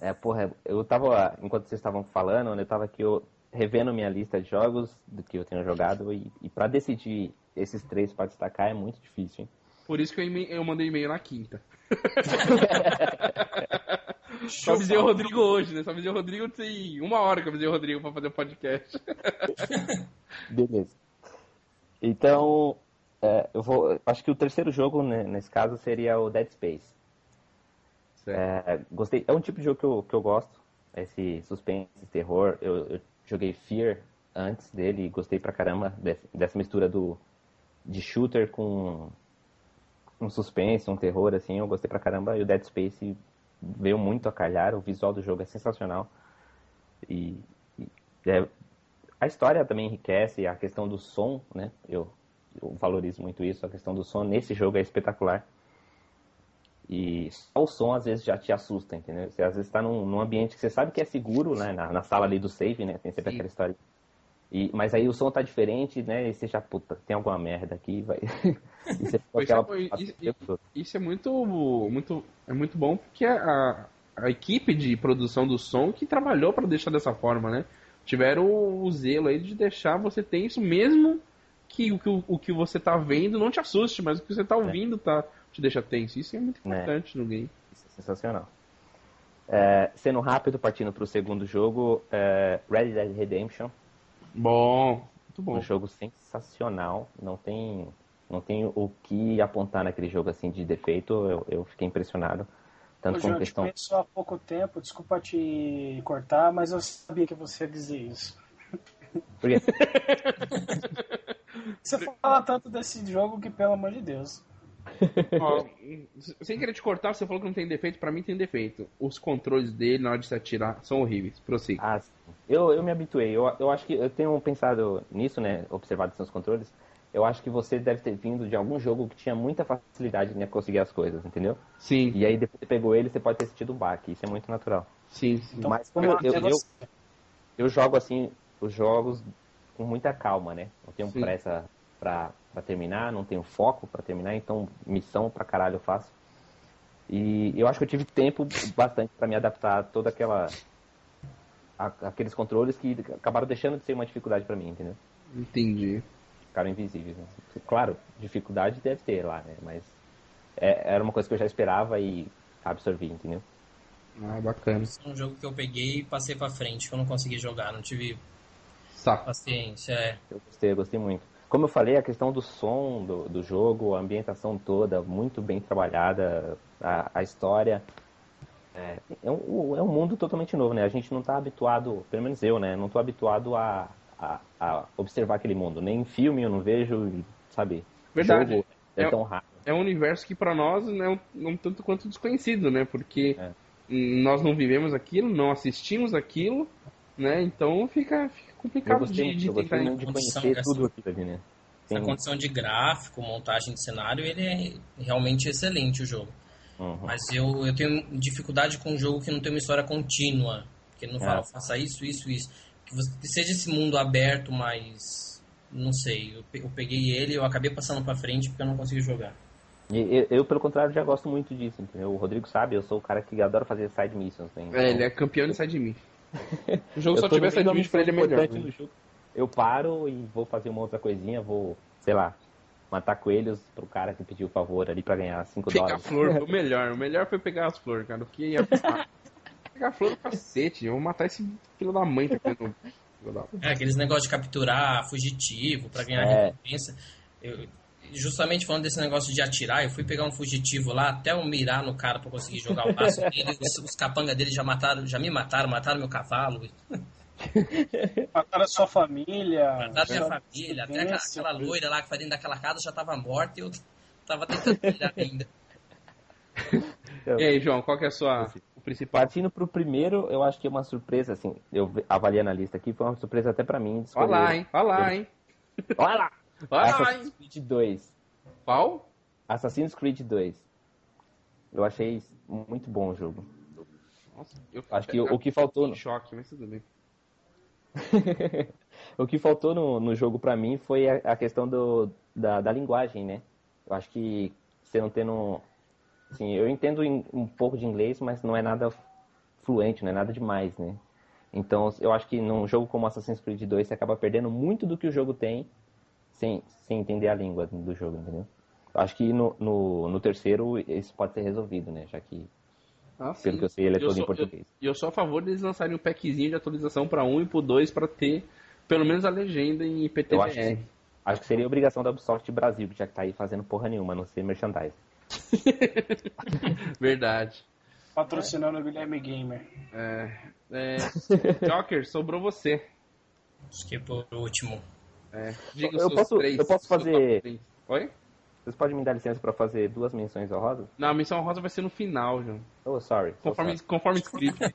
É, porra, eu tava, enquanto vocês estavam falando, eu tava aqui eu, revendo minha lista de jogos do que eu tenho jogado e, e para decidir esses três para destacar é muito difícil, hein? Por isso que eu, eu mandei e-mail na quinta. Só avisei o Rodrigo hoje, né? Só avisei o Rodrigo tem uma hora que eu avisei o Rodrigo pra fazer o podcast. Beleza. Então, é, eu vou. Acho que o terceiro jogo, né, nesse caso, seria o Dead Space. É, gostei. É um tipo de jogo que eu, que eu gosto. Esse suspense, terror. Eu, eu joguei Fear antes dele e gostei pra caramba dessa mistura do, de shooter com um suspense, um terror, assim. Eu gostei pra caramba. E o Dead Space veio muito a calhar, o visual do jogo é sensacional. E, e é, a história também enriquece, a questão do som, né? Eu, eu, valorizo muito isso, a questão do som nesse jogo é espetacular. E só o som às vezes já te assusta, entendeu? Você às vezes está num, num, ambiente que você sabe que é seguro, né? Na, na sala ali do save, né? Tem sempre Sim. aquela história e, mas aí o som tá diferente, né? E você já, puta, tem alguma merda aqui, vai. você aquela... é, isso, isso, é muito, muito, é muito bom porque a, a equipe de produção do som que trabalhou para deixar dessa forma, né? Tiveram o, o zelo aí de deixar você tenso, mesmo que o, que o que você tá vendo não te assuste, mas o que você tá é. ouvindo é. tá, te deixa tenso. Isso é muito é. importante é. no game. Isso é sensacional. É, sendo rápido, partindo para o segundo jogo, é, Red Dead Redemption Bom, muito bom. Um jogo sensacional, não tem, não tem o que apontar naquele jogo assim de defeito, eu, eu fiquei impressionado. Tanto Ô, com questão... te conheço há pouco tempo, desculpa te cortar, mas eu sabia que você ia dizer isso. Por quê? você fala tanto desse jogo que, pelo amor de Deus. Ó, sem querer te cortar, você falou que não tem defeito, para mim tem defeito. Os controles dele na hora de se atirar são horríveis. Prossiga. Ah, eu, eu me habituei. Eu, eu acho que eu tenho pensado nisso, né? Observado seus controles. Eu acho que você deve ter vindo de algum jogo que tinha muita facilidade em conseguir as coisas, entendeu? Sim. E aí depois você pegou ele, você pode ter sentido um baque. Isso é muito natural. Sim. sim. Então, Mas como eu, eu, eu, eu, jogo assim os jogos com muita calma, né? Não tenho sim. pressa pra para terminar, não tenho foco para terminar, então missão pra caralho eu faço. E eu acho que eu tive tempo bastante para me adaptar a toda aquela a, aqueles controles que acabaram deixando de ser uma dificuldade para mim, entendeu? Entendi. Ficaram invisíveis. Né? Claro, dificuldade deve ter lá, né? Mas é, era uma coisa que eu já esperava e absorvi, entendeu? Ah, bacana. É um jogo que eu peguei e passei para frente, que eu não consegui jogar, não tive Saco. paciência. É. Eu gostei, eu gostei muito. Como eu falei, a questão do som do, do jogo, a ambientação toda, muito bem trabalhada, a, a história. É, é, um, é um mundo totalmente novo, né? A gente não está habituado, pelo menos eu, né? Não estou habituado a, a, a, observar aquele mundo. Nem em filme eu não vejo, sabe? Verdade. Jogo é, é tão raro. É um universo que para nós é um, um, tanto quanto desconhecido, né? Porque é. nós não vivemos aquilo, não assistimos aquilo, né? Então fica complicado eu gostei, de, de eu gostei muito de conhecer tudo aquilo ali, né? Tem... A condição de gráfico, montagem de cenário, ele é realmente excelente o jogo. Uhum. Mas eu, eu tenho dificuldade com um jogo que não tem uma história contínua. Que não fala, é. faça isso, isso, isso. Que, você, que, seja esse mundo aberto, mas. Não sei. Eu, eu peguei ele eu acabei passando pra frente porque eu não consegui jogar. Eu, eu, pelo contrário, já gosto muito disso, entendeu? O Rodrigo sabe, eu sou o cara que adora fazer side missions. Né? Então... É, ele é campeão de side mission. O jogo só tiver side mission pra ele é melhor. Né? Eu paro e vou fazer uma outra coisinha, vou, sei lá, matar coelhos pro cara que pediu o favor ali pra ganhar 5 dólares. Pegar flor, o melhor. O melhor foi pegar as flores, cara. O que ia pegar flor do cacete. Eu vou matar esse filho da mãe tá É, aqueles negócios de capturar fugitivo pra ganhar é. recompensa. Eu, justamente falando desse negócio de atirar, eu fui pegar um fugitivo lá, até eu mirar no cara pra conseguir jogar o passo dele. Os, os capangas dele já mataram, já me mataram, mataram meu cavalo. Mataram a sua família. Mataram minha família. Até aquela, aquela, loira lá que foi dentro daquela casa já tava morta e eu tava tentando tirar ainda. E aí, João, qual que é a sua o principal? Partindo pro primeiro, eu acho que é uma surpresa, assim, eu avaliando a lista aqui, foi uma surpresa até pra mim. Olha lá, hein? Olha lá, hein? Olha lá! Olha Assassin's Creed 2. Qual? Assassin's Creed 2. Eu achei muito bom o jogo. Nossa, eu acho que o, o que faltou. Choque, mas tudo bem. o que faltou no, no jogo para mim foi a, a questão do, da, da, linguagem, né? Eu acho que você não tendo. Assim, eu entendo um pouco de inglês, mas não é nada fluente, não é nada demais, né? Então, eu acho que num jogo como Assassin's Creed 2 você acaba perdendo muito do que o jogo tem sem, sem entender a língua do jogo, entendeu? Eu acho que no, no, no terceiro isso pode ser resolvido, né? Já que ah, Pelo que eu sei, ele é todo sou, em português. E eu, eu, sou a favor deles lançarem um packzinho de atualização para um e para dois para ter pelo menos a legenda em IPTV. Eu acho que, acho que seria obrigação da Ubisoft Brasil, já que tá aí fazendo porra nenhuma, a não ser merchandising. Verdade. Patrocinando o Guilherme Gamer. É, é, Joker, sobrou você. Acho que por último. É, diga eu, posso, três, eu posso fazer. Oi? Vocês podem me dar licença para fazer duas menções honrosas? Não, a menção honrosa vai ser no final, João. Oh, sorry. Conforme, sorry. conforme escrito.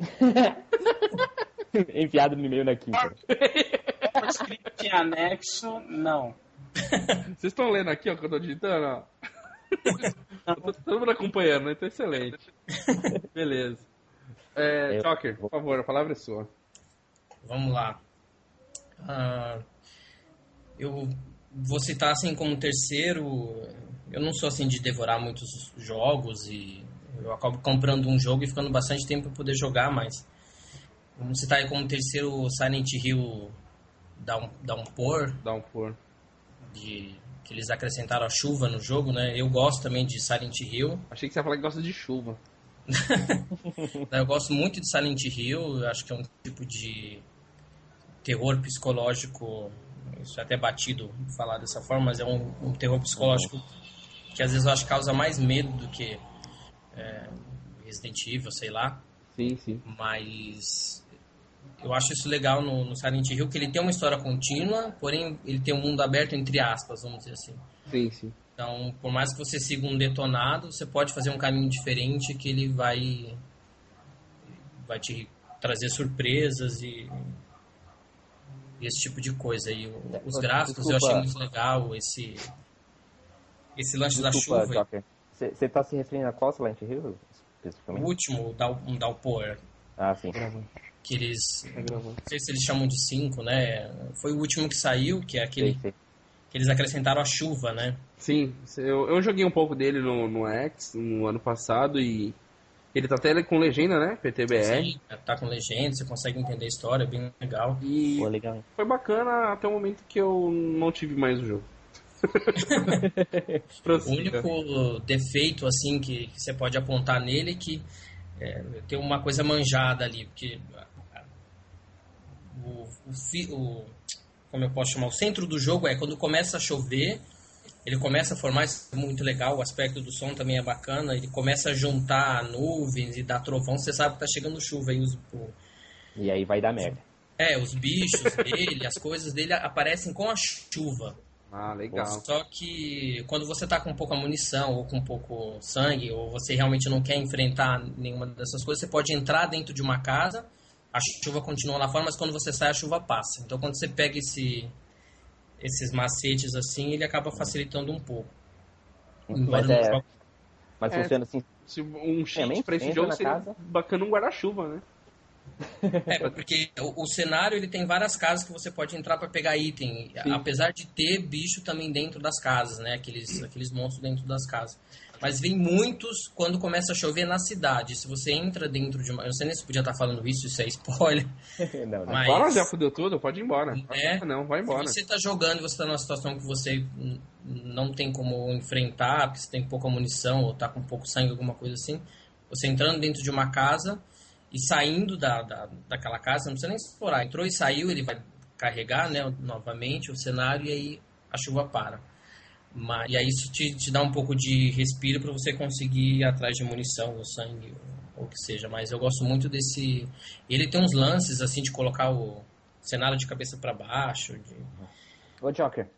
Enfiado no meio na quinta. escrito em anexo, não. Vocês estão lendo aqui, ó, que eu tô digitando, ó. tô todo mundo acompanhando, né? Tá excelente. Beleza. É, Joker, por favor, a palavra é sua. Vamos lá. Uh, eu vou citar assim como terceiro. Eu não sou assim de devorar muitos jogos e eu acabo comprando um jogo e ficando bastante tempo para poder jogar, mas vamos citar aí como terceiro Silent Hill Downpour. Downpour. De que eles acrescentaram a chuva no jogo, né? Eu gosto também de Silent Hill. Achei que você ia falar que gosta de chuva. eu gosto muito de Silent Hill, acho que é um tipo de terror psicológico isso é até batido falar dessa forma, mas é um, um terror psicológico que às vezes eu acho que causa mais medo do que é, Resident Evil, sei lá. Sim, sim. Mas eu acho isso legal no, no Silent Hill, que ele tem uma história contínua, porém ele tem um mundo aberto entre aspas, vamos dizer assim. Sim, sim. Então, por mais que você siga um detonado, você pode fazer um caminho diferente que ele vai vai te trazer surpresas e esse tipo de coisa. E os gráficos Desculpa. eu achei muito legal, esse, esse lance Desculpa, da chuva. Você está se referindo a qual Silent Hill? O último, um Downpour. Ah, sim. Que eles. Não sei se eles chamam de 5, né? Foi o último que saiu, que é aquele. Sim, sim. Que eles acrescentaram a chuva, né? Sim, eu, eu joguei um pouco dele no, no X no ano passado e ele tá até com legenda, né? PTBR. Sim, tá com legenda, você consegue entender a história, é bem legal. E Pô, legal. foi bacana até o momento que eu não tive mais o jogo. o único defeito, assim, que, que, você pode apontar nele é que é, tem uma coisa manjada ali, porque o, o, o, como eu posso chamar, o centro do jogo é quando começa a chover, ele começa a formar, isso é muito legal, o aspecto do som também é bacana, ele começa a juntar nuvens e dar trovão, você sabe que tá chegando chuva aí os, o... E aí vai dar merda. É, os bichos dele, as coisas dele aparecem com a chuva. Ah, legal. Só que quando você tá com pouca munição ou com pouco sangue, ou você realmente não quer enfrentar nenhuma dessas coisas, você pode entrar dentro de uma casa, a chuva continua lá fora, mas quando você sai a chuva passa. Então quando você pega esse esses macetes assim, ele acaba facilitando um pouco. Mas, é, mas é, funciona assim. Se um cheat pra esse jogo seria casa. bacana um guarda-chuva, né? É, porque o, o, cenário ele tem várias casas que você pode entrar para pegar item, Sim. apesar de ter bicho também dentro das casas, né? Aqueles, aqueles monstros dentro das casas. Mas vem muitos quando começa a chover na cidade. Se você entra dentro de uma. Eu não sei nem se podia estar falando isso, isso é spoiler. não, não. Mas... Agora já fudeu tudo, pode ir embora. É, não, vai embora. Se você está jogando e você está numa situação que você não tem como enfrentar, porque você tem pouca munição ou está com pouco sangue, alguma coisa assim, você entrando dentro de uma casa e saindo da, da, daquela casa, não precisa nem explorar. Entrou e saiu, ele vai carregar né, novamente o cenário e aí a chuva para. Mas, e aí isso te, te dá um pouco de respiro para você conseguir ir atrás de munição ou sangue ou o que seja. Mas eu gosto muito desse. Ele tem uns lances assim de colocar o cenário de cabeça para baixo. De... Ô Joker.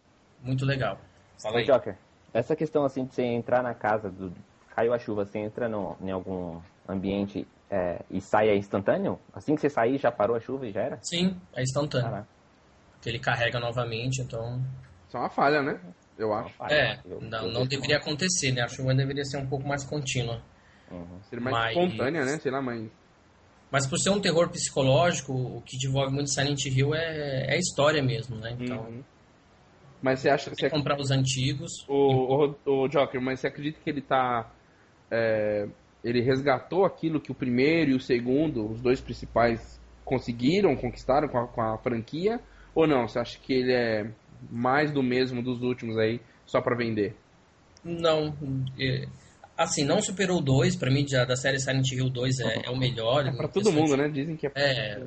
Muito legal. Fala Ô aí. Joker. Essa questão assim de você entrar na casa, do... caiu a chuva, você entra no, em algum ambiente é, e sai é instantâneo? Assim que você sair já parou a chuva e já era? Sim, é instantâneo. Caraca. Porque ele carrega novamente, então. Isso é uma falha, né? Eu acho. É, não, não deveria acontecer, né? A chuva deveria ser um pouco mais contínua. Uhum. Seria mais mas... espontânea, né? Sei lá, mas... Mas por ser um terror psicológico, o que desenvolve muito Silent Hill é, é a história mesmo, né? Então, Uhum. Mas você acha que tem que comprar os antigos. O, o, o Joker, mas você acredita que ele tá. é, ele resgatou aquilo que o primeiro e o segundo, os dois principais, conseguiram, conquistaram com a, com a franquia? Ou não? Você acha que ele é mais do mesmo dos últimos aí, só pra vender? Não, é, assim, não superou o 2, pra mim já da série Silent Hill 2 é, é o melhor. É pra em todo mundo, de- né? Dizem que é. É,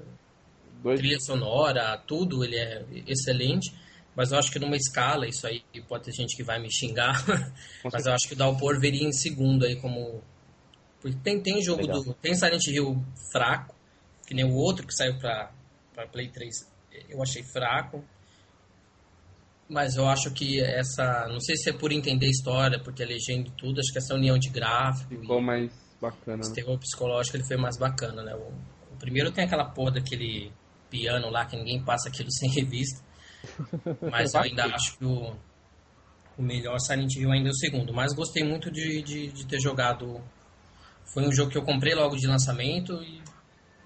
dois... trilha sonora, tudo, ele é excelente. Mas eu acho que numa escala, isso aí pode ter gente que vai me xingar, mas eu acho que o Dalpor veria em segundo aí como. Porque tem, tem jogo Legal. do. Tem Silent Hill fraco, que nem o outro que saiu pra, pra Play 3, eu achei fraco. Mas eu acho que essa. Não sei se é por entender a história, por ter legenda e tudo, acho que essa união de gráfico Ficou e mais bacana, esse né? terror psicológico ele foi mais bacana, né? O, o primeiro tem aquela porra daquele piano lá que ninguém passa aquilo sem revista. Mas eu ainda acho que o, o melhor Silent Hill ainda é o segundo. Mas gostei muito de, de, de ter jogado. Foi um jogo que eu comprei logo de lançamento e,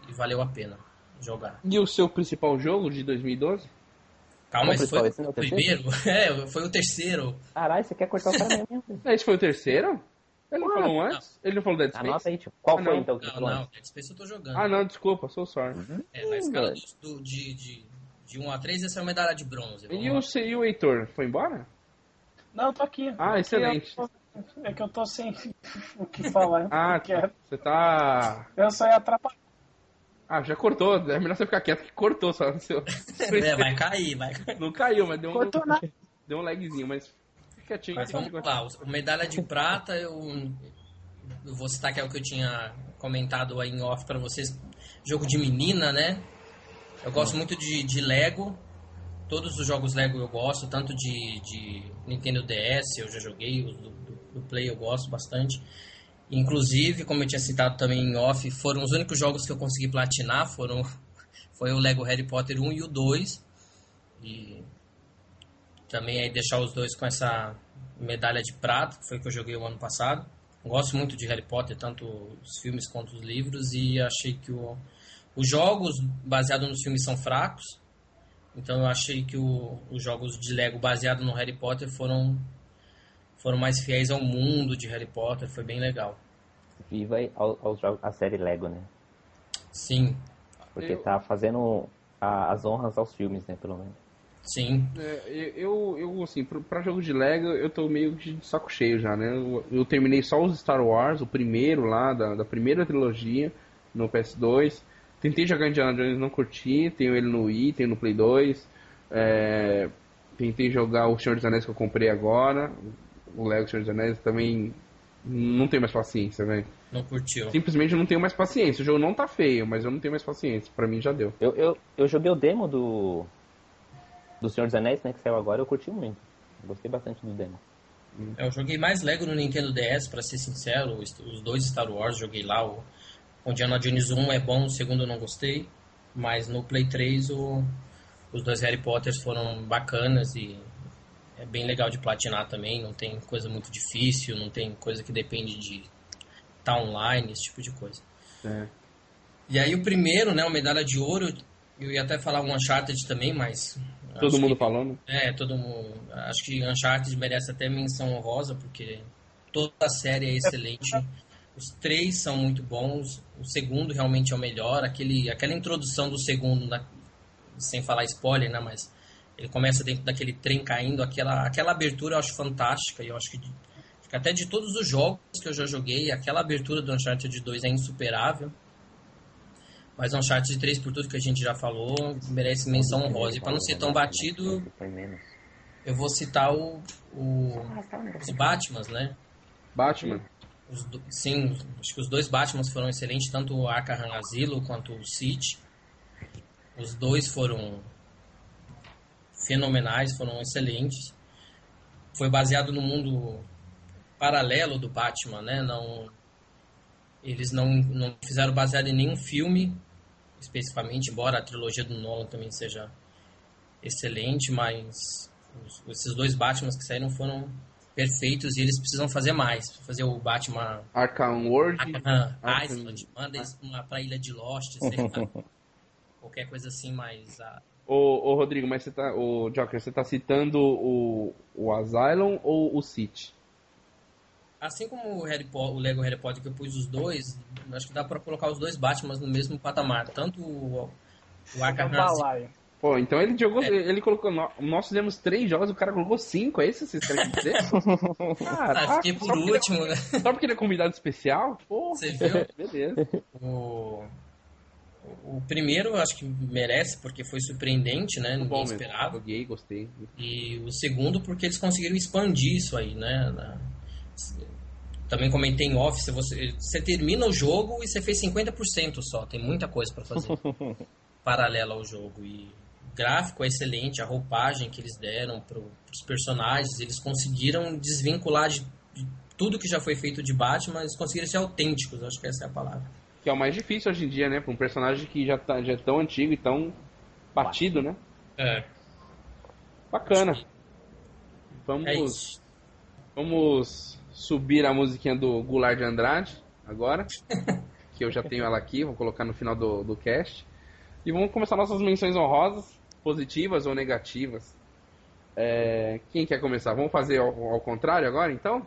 e valeu a pena jogar. E o seu principal jogo de 2012? Calma, esse foi o Esse não é o terceiro? primeiro? É, foi o terceiro. Caralho, você quer cortar o cara mesmo? Esse foi o terceiro? Ele não Ah, falou antes? Ele não falou Dead Space? Anota aí, tio. Qual Ah, foi não. então que Não, falou não, antes? Dead Space eu tô jogando. Ah, não, desculpa, sou sorry. É, na Hum, escala velho. do, de, de, de 1 a 3, essa é uma medalha de bronze. E o, C- e o Heitor? Foi embora? Não, eu tô aqui. Ah, Aqui excelente. eu tô- É que eu tô sem o que falar. Ah, quero- você tá. Eu só ia atrapalhar. Ah, já cortou. É melhor você ficar quieto que cortou só. Seu... É, vai cair, vai cair. Não caiu, mas deu um, Cortou nada. deu um lagzinho, mas fica quietinho. Mas vamos lá, o medalha de prata, eu, eu vou citar que é o que eu tinha comentado aí em off pra vocês. Jogo de menina, né? Eu gosto muito de, de Lego. Todos os jogos Lego eu gosto, tanto de, de Nintendo DS, eu já joguei, os do, do, do Play eu gosto bastante. Inclusive, como eu tinha citado também em off, foram os únicos jogos que eu consegui platinar, foram foi o Lego Harry Potter 1 e o 2. E também aí deixar os dois com essa medalha de prata, que foi que eu joguei o ano passado. Gosto muito de Harry Potter, tanto os filmes quanto os livros, e achei que o, os jogos baseados nos filmes são fracos. Então eu achei que o, os jogos de Lego baseados no Harry Potter foram foram mais fiéis ao mundo de Harry Potter, foi bem legal. Viva ao, aos jogos, a série Lego, né? Sim, Porque Eu- tá fazendo a- as honras aos filmes, né? Pelo menos. sim. É, eu, eu, assim, pra jogo de Lego, eu tô meio de saco cheio já, né? Eu, eu terminei só os Star Wars, o primeiro lá, da, da primeira trilogia, no PS2. Tentei jogar Indiana Jones, não curti. Tenho ele no Wii, tenho no Play 2. É, tentei jogar o Senhor dos Anéis que eu comprei agora. O Lego Senhor dos Anéis também não tenho mais paciência, velho. Não curtiu. Simplesmente eu não tenho mais paciência. O jogo não tá feio, mas eu não tenho mais paciência. Pra mim já deu. Eu, eu, eu joguei o demo do. Do Senhor dos Anéis, né? Que saiu agora, eu curti muito. Gostei bastante do demo. Eu joguei mais Lego no Nintendo DS, pra ser sincero. Os, dois Star Wars joguei lá. O, o Indiana Jones 1 é bom, o segundo eu não gostei. Mas no Play 3 o, os dois Harry Potters foram bacanas e é bem legal de platinar também. Não tem coisa muito difícil, não tem coisa que depende de estar online, esse tipo de coisa. É. E aí o primeiro, né, o medalha de ouro, eu ia até falar um Uncharted também, mas... Todo mundo que- falando. é, todo mundo. Acho que Uncharted merece até menção honrosa, porque toda a série é excelente. Os três são muito bons. O segundo realmente é o melhor. Aquele, aquela introdução do segundo, na- sem falar spoiler, né? Mas ele começa dentro daquele trem caindo. Aquela, aquela abertura eu acho fantástica. E eu acho que, que até de todos os jogos que eu já joguei, aquela abertura do Uncharted 2 é insuperável. Mas Uncharted 3, por tudo que a gente já falou, merece menção honrosa. E para não ser tão batido, eu vou citar o, o- os Batmans, né? Batman. Os sim, acho que os dois Batmans foram excelentes, tanto o Arkham Asylum quanto o City. Os dois foram fenomenais, foram excelentes. Foi baseado no mundo paralelo do Batman, né? Não, eles não, não fizeram baseado em nenhum filme especificamente, embora a trilogia do Nolan também seja excelente, mas os- esses dois Batmans que saíram foram perfeitos e eles precisam fazer mais. Fazer o Batman Arkham World. Arkham Island, manda eles pra, Ilha de Lost, sei lá. Qualquer coisa assim mais. ah, Ô, ô Rodrigo, mas você tá. O Joker, você tá citando o, o Asylum ou o City? Assim como o, Harry Po- o Lego Harry Potter que eu pus os dois, acho que dá pra colocar os dois Batmans no mesmo patamar. Tanto o, o É Arkham balaio. Pô, então ele jogou. É. Ele colocou. nó- Nós fizemos três jogos, o cara colocou cinco, é isso que vocês querem dizer? Ah, Caraca, fiquei por porque- último, né? Só porque ele é convidado especial? Pô, Você viu? beleza. O, o primeiro acho que merece, porque foi surpreendente, né? Ninguém Bom mesmo. esperava. Joguei, gostei. E o segundo porque eles conseguiram expandir isso aí, né? Na- também comentei em off, se você, você termina o jogo e você fez 50% só, tem muita coisa pra fazer paralela ao jogo. E o gráfico é excelente, a roupagem que eles deram para os personagens, eles conseguiram desvincular de, de tudo que já foi feito de Batman, eles conseguiram ser autênticos, acho que essa é a palavra. Que é o mais difícil hoje em dia, né? Pra um personagem que já, tá, já é tão antigo e tão batido, né? É, Bacana. é Vamos, isso. vamos subir a musiquinha do Goulart de Andrade agora. que eu já tenho ela aqui, vou colocar no final do, do cast. E vamos começar nossas menções honrosas, positivas ou negativas. É, quem quer começar? Vamos fazer ao, ao contrário agora, então?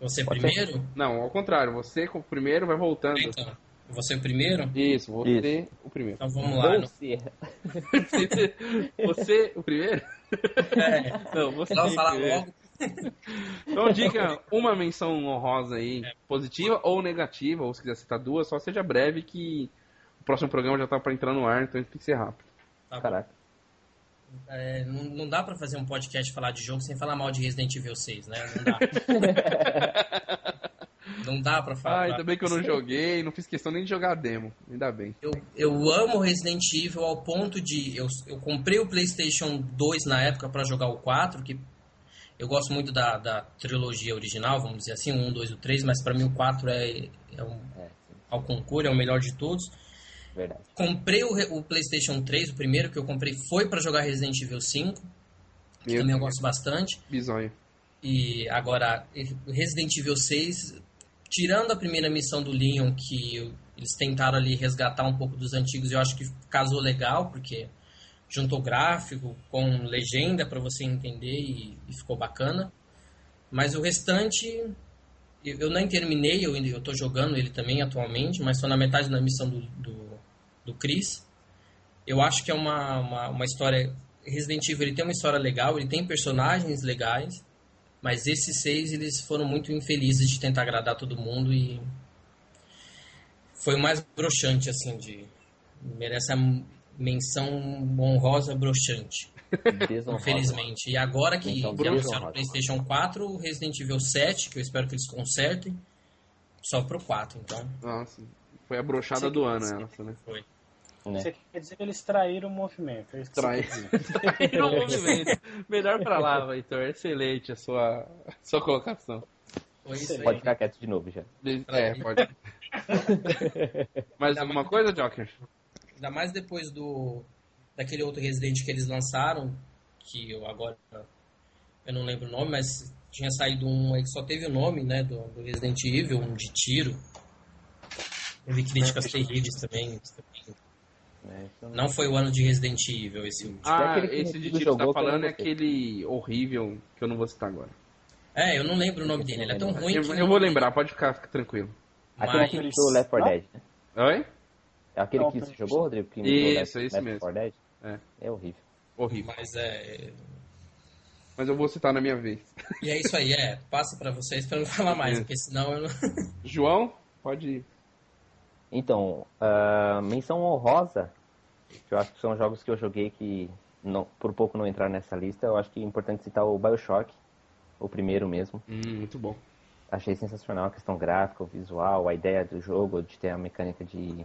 Você Pode primeiro? Não, ao contrário. Você com o primeiro vai voltando. Então, você o primeiro? Isso, você o primeiro. Então vamos lá. Ou Não, Você o primeiro? é, Não, você não o falar primeiro. logo. Então diga uma menção honrosa aí, positiva ou negativa, ou se quiser citar duas, só seja breve que o próximo programa já tá pra entrar no ar, então a gente tem que ser rápido. Tá. Caraca. É, não, não dá pra fazer um podcast e falar de jogo sem falar mal de Resident Evil 6, né? Não dá. não dá pra falar. Ah, ainda bem que eu não joguei, não fiz questão nem de jogar a demo. Ainda bem. Eu, eu amo Resident Evil ao ponto de. Eu, eu comprei o PlayStation 2 na época pra jogar o 4, que eu gosto muito da, da trilogia original, vamos dizer assim, o 1, 2 e o 3, mas pra mim o 4 é, é um, É, ao concurso, é o melhor de todos. Verdade. Comprei o, o PlayStation 3, o primeiro que eu comprei foi pra jogar Resident Evil 5, que Meu também eu gosto bastante. Bisonho. E agora, Resident Evil 6, tirando a primeira missão do Leon, que eles tentaram ali resgatar um pouco dos antigos, eu acho que casou legal, porque juntou gráfico com legenda para você entender e, e ficou bacana. Mas o restante, eu, eu nem terminei, eu, tô jogando ele também atualmente, mas estou na metade da missão do, do, do Chris. Eu acho que é uma, uma, uma história. Resident Evil ele tem uma história legal, ele tem personagens legais, mas esses seis, eles foram muito infelizes de tentar agradar todo mundo e foi o mais broxante, assim, de... Merece a menção honrosa broxante, Desonrosa. infelizmente. E agora que, que anunciaram o PlayStation 4, o Resident Evil 7, que eu espero que eles consertem, só pro 4, então Nossa, foi a brochada do ano essa, né? foi. Né? Você quer dizer que eles traíram o movimento. é Trai. Traíram o movimento. Melhor pra lá, Heitor. Excelente a sua, sua colocação. Foi isso aí. Pode ficar quieto de novo já. É, pode. Mais alguma coisa, Joker? Ainda mais depois do daquele outro Resident que eles lançaram, que eu agora eu não lembro o nome, mas tinha saído um aí que só teve o nome, né, do, do Resident Evil, um de tiro. Teve críticas terríveis também. Né? Então, Não foi o ano de Resident Evil esse último. Ah, aquele que esse de que tá que eu falando é aquele horrível que eu não vou citar agora. É, eu não lembro o nome dele, ele é tão ruim Eu, que... eu vou lembrar, pode ficar, fica tranquilo. Aquele Mas- que imitou o Left 4 Dead, né? Oi? Aquele Não, que você jogou, Rodrigo? Que Isso, Left, esse Left mesmo. 4 Dead? É. É horrível. Horrível. Mas é... Mas eu vou citar na minha vez. E é isso aí, é. Passa pra vocês pra não falar mais, É. porque senão eu não... João, pode ir. Então, ah, menção honrosa, que eu acho que são jogos que eu joguei que não, por pouco não entrar nessa lista, eu acho que é importante citar o Bioshock, o primeiro mesmo. Hum, muito bom. Achei sensacional a questão gráfica, o visual, a ideia do jogo, de ter a mecânica de,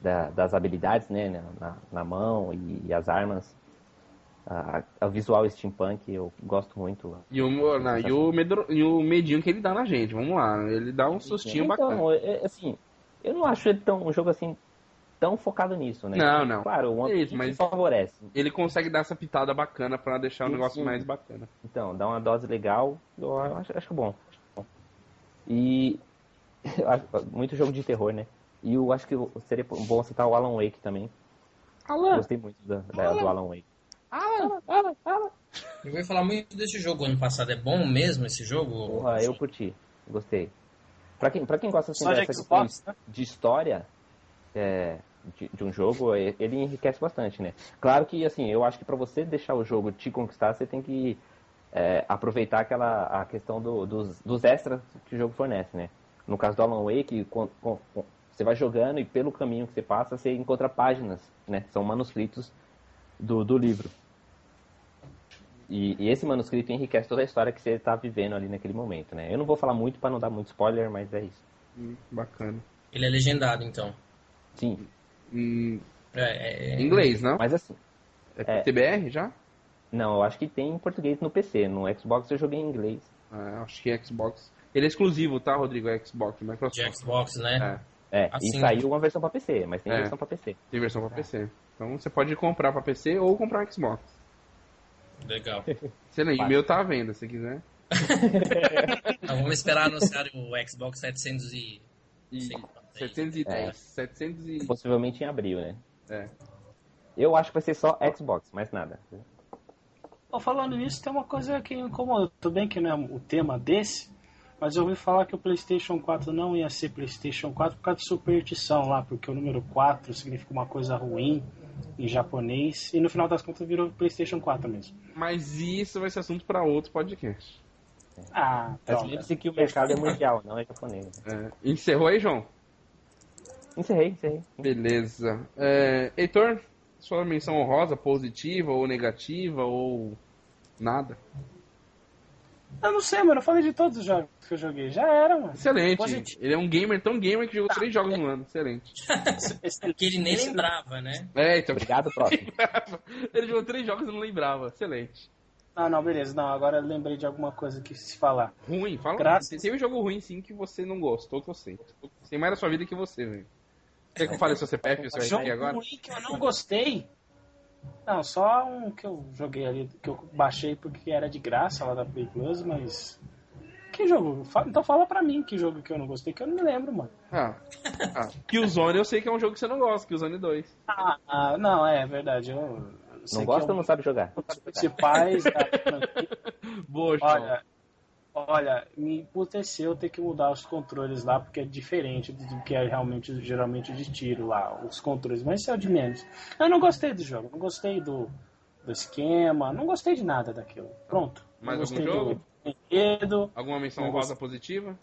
da- das habilidades né, na- na, mão e, e as armas. A, a- o visual steampunk eu gosto muito. E o, não, e, o medro, e o medinho que ele dá na gente, vamos lá. Ele dá um sustinho então, bacana. é, assim, eu não acho ele tão, um jogo assim tão focado nisso, né? Não, não. Claro, o One Isso, Piece mas- favorece. Ele consegue dar essa pitada bacana pra deixar o negócio sim. mais bacana. Então, dá uma dose legal, eu acho, acho bom. E muito jogo de terror, né? E eu acho que seria bom citar o Alan Wake também. Alan, Gostei muito da, da- do Alan Wake. Alan, Alan, Alan. Eu vou falar muito desse jogo ano passado. É bom mesmo esse jogo? Porra, eu curti, gostei. Pra quem, pra quem gosta assim, Só de dessa Xbox, né? de história é, de, de um jogo, é, ele enriquece bastante, né? Claro que, assim, eu acho que pra você deixar o jogo te conquistar, você tem que é, aproveitar aquela a questão do- dos, dos extras que o jogo fornece, né? No caso do Alan Wake, com- com- com- você vai jogando e pelo caminho que você passa, você encontra páginas, né? São manuscritos do, do livro. E, e esse manuscrito enriquece toda a história que você está vivendo ali naquele momento, né? Eu não vou falar muito para não dar muito spoiler, mas é isso. Hum, bacana. Ele é legendado, então. Sim, Hum, É, é- em inglês, não? mas assim, É, é. TBR já? não, eu acho que tem em português no PC. No Xbox eu joguei em inglês. Ah, acho que é Xbox. Ele é exclusivo, tá, Rodrigo? É Xbox, de Microsoft. Xbox, né? É, É, Assim. e saiu uma versão para PC, mas tem É. versão para PC. tem versão pra PC. Então você pode comprar pra PC ou comprar Xbox. Legal. Excelente. O meu tá à venda, se quiser. Então, vamos esperar anunciar o Xbox 700 e... E é. 710. É. 700 e... Possivelmente em abril, né? É. Eu acho que vai ser só Xbox, mais nada. Tô falando nisso, tem uma coisa que me incomoda. Tudo bem que não é o tema desse, mas eu ouvi falar que o PlayStation 4 não ia ser PlayStation 4 por causa de superstição lá, porque o número 4 significa uma coisa ruim em japonês, e no final das contas virou PlayStation 4 mesmo. Mas isso vai ser assunto pra outro podcast. Ah, Mas droga. lembre-se que o mercado é mundial, não é japonês. É. Encerrou aí, João? Encerrei, encerrei. Beleza. É, Heitor, sua menção honrosa, positiva ou negativa ou nada? Eu não sei, mano, eu falei de todos os jogos que eu joguei. Já era, mano. Excelente. Positivo. Ele é um gamer tão gamer que jogou três jogos no ano. Excelente. Que ele nem lembrava, né? É, então. Obrigado, próximo. Ele jogou três jogos e não lembrava. Excelente. Ah, não, beleza. Não, agora eu lembrei de alguma coisa que se falar. Ruim, fala. Graças- Tem um jogo ruim sim que você não gostou, que eu sei. Tem mais na sua vida que você, velho. Quer que eu fale seu CPF e o seu Jogo RT agora? ruim que eu não gostei. Não, só um que eu joguei ali, que eu baixei porque era de graça lá da Play Plus, mas. Que jogo? Então fala pra mim que jogo que eu não gostei, que eu não me lembro, mano. Ah. ah. Killzone eu sei que é um jogo que você não gosta, Killzone 2. Ah, ah, não, é verdade. Eu, Não que gosta é ou não sabe jogar? um dos principais da franquia. Boa, João. Olha, olha, me emputeceu ter que mudar os controles lá, porque é diferente do que é realmente, geralmente, de tiro lá, os controles, mas isso é o de menos. Eu não gostei do jogo, não gostei do, do esquema, não gostei de nada daquilo. Pronto. Mais algum gostei jogo? do enredo, Alguma menção honrosa positiva?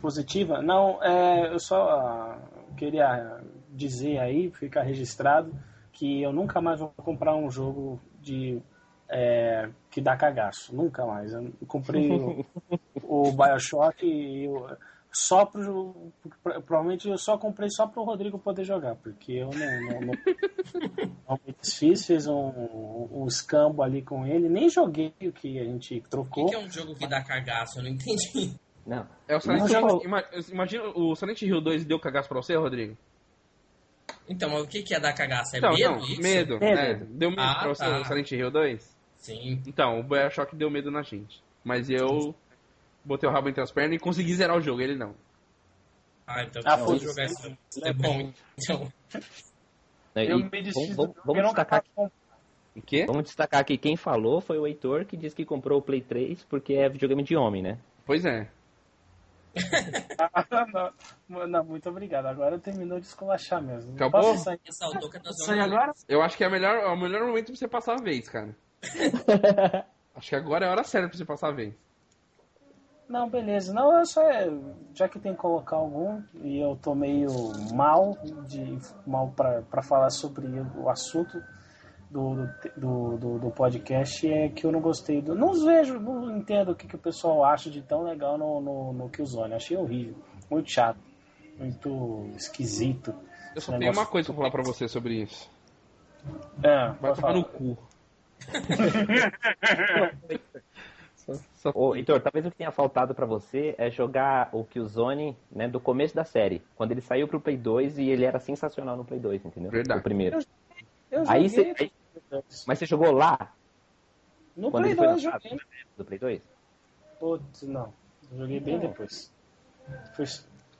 positiva. Não, é, eu só ah, queria dizer aí, ficar registrado, que eu nunca mais vou comprar um jogo de é, que dá cagaço. Nunca mais. Eu comprei o, o Bioshock e eu, só pro. Provavelmente eu só comprei só pro Rodrigo poder jogar, porque eu não, não, não, não me desfiz, fiz um, um escambo ali com ele, nem joguei o que a gente O que, trocou. que é um jogo que dá cagaço? Eu não entendi. Não. É o Silent Não, Hill. Imagina o Silent Hill 2 deu cagaço pra você, Rodrigo? Então, mas o que, que é dar cagaço? É Então, medo não, isso? medo. Medo. é. Deu medo Ah, pra você tá. o Silent Hill 2? Sim. Então, o Bioshock deu medo na gente. Mas eu botei o rabo entre as pernas e consegui zerar o jogo, ele não. Ah, então Ah, eu vou foi jogar isso. É bom, então. Não, Eu e me desfiz vamos, vamos- eu não destacar, O quê? vamos destacar aqui quem falou foi o Heitor, que disse que comprou o Play 3 porque é videogame de homem, né? Pois é. não, não, muito obrigado. Agora terminou de esculachar mesmo. Acabou? Posso sair, zona agora? Eu acho que é, melhor, é o melhor momento pra você passar a vez, cara. acho que agora é a hora certa pra você passar a vez. Não, beleza. Não, eu só. Já que tem que colocar algum, e eu tô meio mal, de, mal pra, pra falar sobre o assunto do, do, do, do podcast, é que eu não gostei do. Não vejo, não entendo o que, que o pessoal acha de tão legal no, no, no Killzone. Achei horrível. Muito chato. Muito esquisito. Eu só tenho uma coisa pra falar pra você sobre isso. É, Vai tomar falar. no cu. Só, só... Ô, Heitor, talvez o que tenha faltado pra você é jogar o Killzone, né, do começo da série. Quando ele saiu pro Play 2 e ele era sensacional no Play 2, entendeu? Verdade. O primeiro. Eu Aí joguei você. aí- Mas você jogou lá? no quando Play ele foi 2 lançado? joguei. Do Play 2? Putz, não. Eu joguei bem Não. depois. Foi,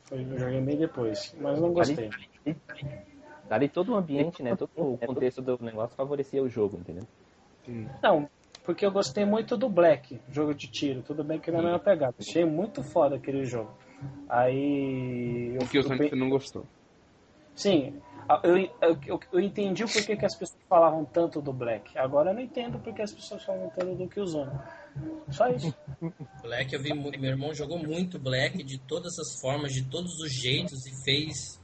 foi, eu joguei bem depois, mas não gostei. Ali, dali todo o ambiente, né? Todo o contexto do negócio favorecia o jogo, entendeu? Não, porque eu gostei muito do Black, jogo de tiro. Tudo bem que não é a mesma pegada. Achei muito foda aquele jogo. Aí. Eu, O que o eu pe- não gostou. Sim, eu, eu, eu, eu entendi o porquê que as pessoas falavam tanto do Black. Agora eu não entendo porque as pessoas falam tanto do Killzone. Só isso. Black, eu vi muito. Meu irmão jogou muito Black de todas as formas, de todos os jeitos e fez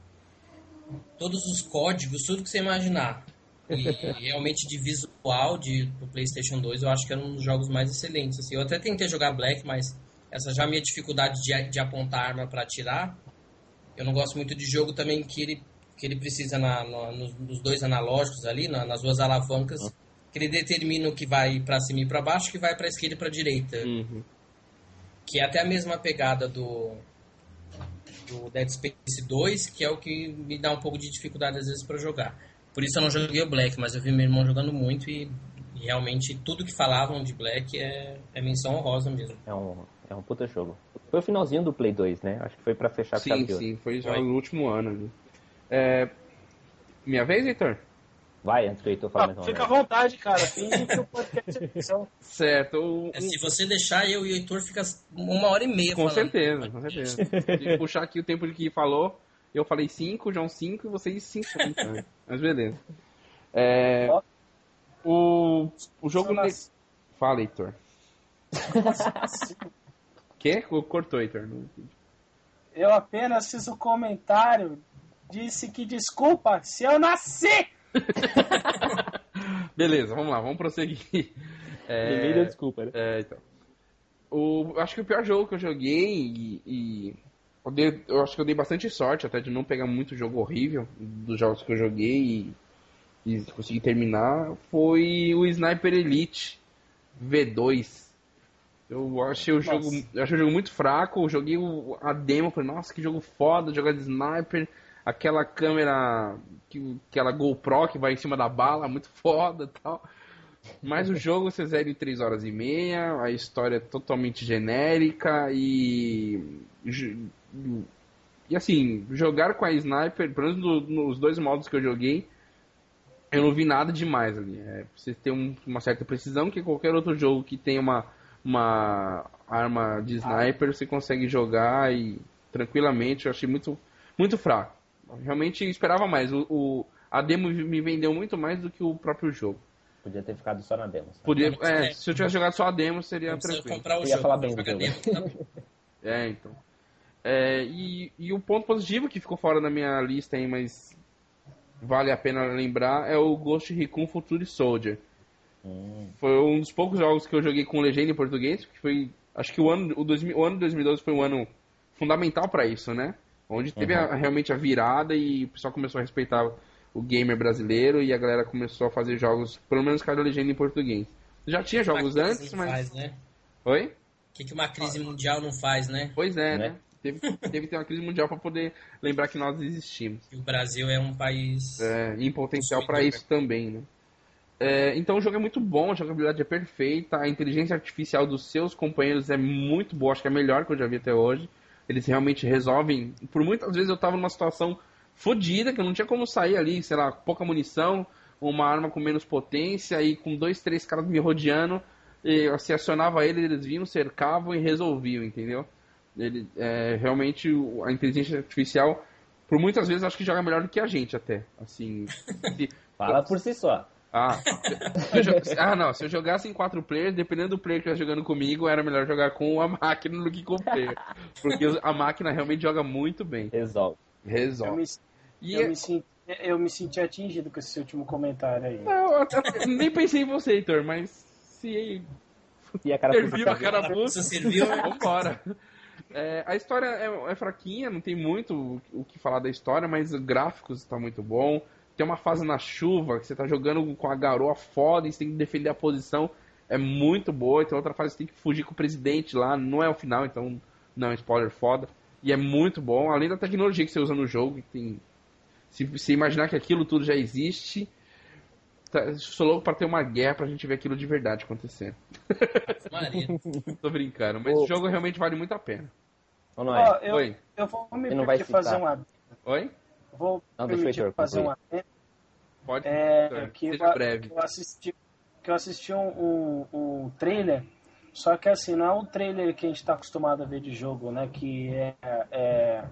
todos os códigos, tudo que você imaginar. E realmente de visual de, do PlayStation 2, eu acho que era um dos jogos mais excelentes. Assim. Eu até tentei jogar Black, mas essa já é a minha dificuldade de, de apontar arma para atirar. Eu não gosto muito de jogo também que ele, que ele precisa na, no- nos, dois analógicos ali, na- nas duas alavancas, que ele determina o que vai para cima e para baixo, o que vai para esquerda e para direita Uhum. que é até a mesma pegada do, do Dead Space 2, que é o que me dá um pouco de dificuldade às vezes para jogar. Por isso eu não joguei o Black, mas eu vi meu irmão jogando muito e, e realmente tudo que falavam de Black é, é menção honrosa mesmo. É um, é um puta jogo. Foi o finalzinho do Play 2, né? Acho que foi pra fechar Sim, de ouro. sim, foi já no último ano. ali. É, Minha vez, Heitor? Vai, antes que o Heitor fale Ah, mais uma fica à vontade, cara. É. Certo. o- É, se você deixar, eu e o Heitor fica uma hora e meia Com falando. certeza, com certeza. Se puxar aqui o tempo de que falou, eu falei 5, João 5 e vocês 5 Mas beleza. É, o, o jogo. Ne... Fala, Heitor. Quê? Cortou, Heitor. Eu apenas fiz o comentário. Disse que desculpa se eu nasci! Beleza, vamos lá, vamos prosseguir. É, deu desculpa, né? É, então. O, acho que o pior jogo que eu joguei e. e eu, dei- eu acho que eu dei bastante sorte até de não pegar muito jogo horrível dos jogos que eu joguei e, e consegui terminar foi o Sniper Elite V2. Eu achei o jogo, Nossa. eu achei o jogo muito fraco, eu joguei o- a demo, falei, nossa, que jogo foda, jogar de sniper, aquela câmera, que, aquela GoPro que vai em cima da bala, muito foda e tal. Mas o jogo você zera em 3 horas e meia, a história é totalmente genérica e. E assim, jogar com a sniper, pelo menos no- nos dois modos que eu joguei, eu não vi nada demais ali. É, você tem um- uma certa precisão que qualquer outro jogo que tenha uma, uma arma de sniper você consegue jogar e tranquilamente. Eu achei muito, muito fraco. Realmente esperava mais. O, o- a demo me vendeu muito mais do que o próprio jogo. Podia ter ficado só na demo. sabe? Podia, é, é. se eu tivesse jogado só a demo, seria Não tranquilo. comprar o Eu ia jogo. falar pra bem do jogar jogo. tá? É, então. É, e, e o ponto positivo que ficou fora da minha lista aí, mas vale a pena lembrar, é o Ghost Recon Future Soldier. Hum, Foi um dos poucos jogos que eu joguei com legenda em português, que foi, acho que o ano, o, 2000, o ano de 2012 foi um ano fundamental pra isso, né? Onde teve a- realmente a virada e o pessoal começou a respeitar o gamer brasileiro e a galera começou a fazer jogos, pelo menos com a legenda em português. Já tinha jogos antes, mas... Faz, né? Oi? O que, que uma crise mundial não faz, né? Pois é, Né? né? Teve, teve que ter uma crise mundial pra poder lembrar que nós existimos. E o Brasil é um país. É, em potencial para isso também, né? É, então o jogo é muito bom, a jogabilidade é perfeita, a inteligência artificial dos seus companheiros é muito boa, acho que é a melhor que eu já vi até hoje. Eles realmente resolvem. Por muitas vezes eu tava numa situação fodida, que eu não tinha como sair ali, sei lá, pouca munição, uma arma com menos potência e com dois, três caras me rodeando. E eu se acionava ele, eles vinham, cercavam e resolviam, entendeu? Ele, é, realmente a inteligência artificial, por muitas vezes, acho que joga melhor do que a gente até. Assim, se- Fala por si só. ah, eu ah, não. Se eu jogasse em quatro players, dependendo do player que estivesse jogando comigo, era melhor jogar com a máquina do que com o player. Porque a máquina realmente joga muito bem. Resolve. Eu Resolve. E eu, é- me senti, eu me senti atingido com esse último comentário aí. Não, eu até- nem pensei em você, Heitor, mas se E a cara serviu a carapuça, serviu, né? vambora. É, a história é, é fraquinha, não tem muito o, o que falar da história, mas os gráficos estão muito bom. Tem uma fase na chuva que você tá jogando com a garoa foda e você tem que defender a posição. é muito boa. Então, outra fase você tem que fugir com o presidente lá. Não é o final, então não é um spoiler foda. E é muito bom. Além da tecnologia que você usa no jogo, tem. Se você imaginar que aquilo tudo já existe, tá, sou louco pra ter uma guerra pra gente ver aquilo de verdade acontecendo. Maria. Tô brincando, mas Ô. o jogo realmente vale muito a pena. Não é? Ó, eu, Oi. eu vou me não vai fazer citar. um. Oi? Vou Não, permitir fazer um adendo. Pode. É, que, Seja eu- breve. que eu assisti, que eu assisti um, um, um trailer, só que assim, não é um trailer que a gente está acostumado a ver de jogo, né? Que é, é-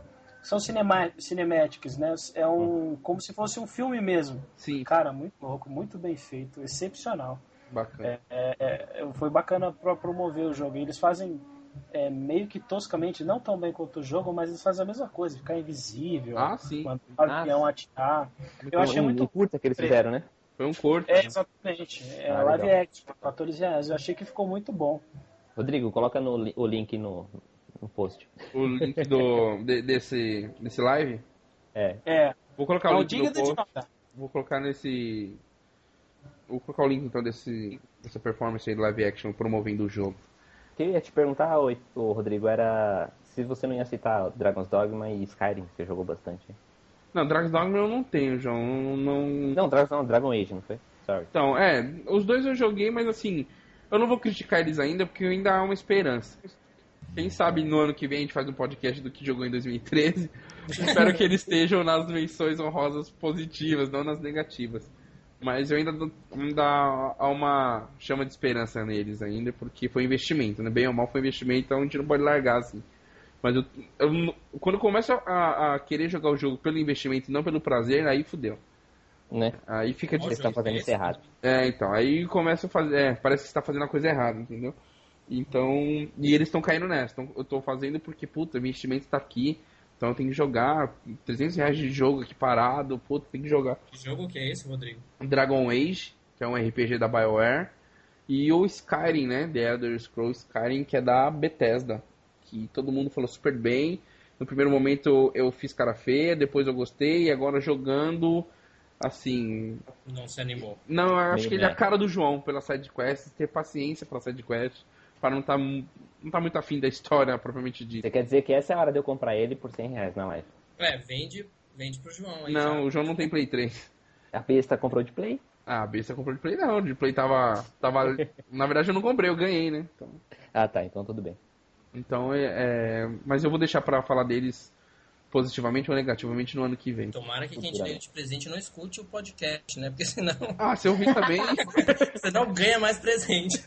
são cinema, cinematics, né? É um como se fosse um filme mesmo. Sim, Cara, muito louco, muito bem feito, excepcional. bacana. É, é, foi bacana para promover o jogo. E eles fazem é, meio que toscamente, não tão bem quanto o jogo, mas eles fazem a mesma coisa, ficar invisível, Ah, sim. mandar o avião atirar. Eu achei um, muito um curta que eles fizeram, né? Foi um corto. É, exatamente. É Ah, live legal. action, 14 reais. Eu achei que ficou muito bom. Rodrigo, coloca no, o link no, no post. O link do, de- desse, desse live. É. É, Vou colocar o link de post. Vou colocar nesse. Vou colocar o link então desse, dessa performance aí do live action promovendo o jogo. O que eu ia te perguntar, ô, ô, Rodrigo, era se você não ia citar Dragon's Dogma e Skyrim, que você jogou bastante. Não, Dragon's Dogma eu não tenho, João. Não, não- Não, Dragon, não, Dragon Age, não foi? Sorry. Então, é, os dois eu joguei, mas assim, eu não vou criticar eles ainda, porque ainda há uma esperança. Quem sabe no ano que vem a gente faz um podcast do que jogou em 2013. Espero que eles estejam nas menções honrosas positivas, não nas negativas. Mas eu ainda, dou- ainda há uma chama de esperança neles ainda, porque foi investimento, né? Bem ou mal foi investimento, então a gente não pode largar assim. Mas eu, eu quando eu começo a, a querer jogar o jogo pelo investimento e não pelo prazer, aí fudeu. Né? Aí fica Vocês difícil. estão fazendo isso errado. É, então, aí começa a fazer. É, parece que você tá fazendo a coisa errada, entendeu? Então. E eles estão caindo nessa. Então, eu tô fazendo porque, puta, o investimento tá aqui. Então eu tenho que jogar 300 reais de jogo aqui parado. Puta, tem que jogar. Que jogo que é esse, Rodrigo? Dragon Age, que é um RPG da BioWare. E o Skyrim, né? The Elder Scrolls Skyrim, que é da Bethesda. Que todo mundo falou super bem. No primeiro momento eu fiz cara feia, depois eu gostei. E agora jogando, assim, Não se animou. não, eu acho Meio que ele é a cara do João pela sidequest, ter paciência pela sidequest, para não estar não tá muito afim da história propriamente dita. Você quer dizer que essa é a hora de eu comprar ele por 100 reais na live? É, vende, vende pro João aí. Não, já. o João não tem Play 3. A besta comprou de play? Ah, a besta comprou de Play não, de Play tava, tava... Na verdade eu não comprei, eu ganhei, né? Então, Ah, tá, então tudo bem. então é, é... Mas eu vou deixar pra falar deles positivamente ou negativamente no ano que vem. Tomara que quem te deu de presente não escute o podcast, né? Porque senão Ah, se eu vi também... você não ganha mais presente.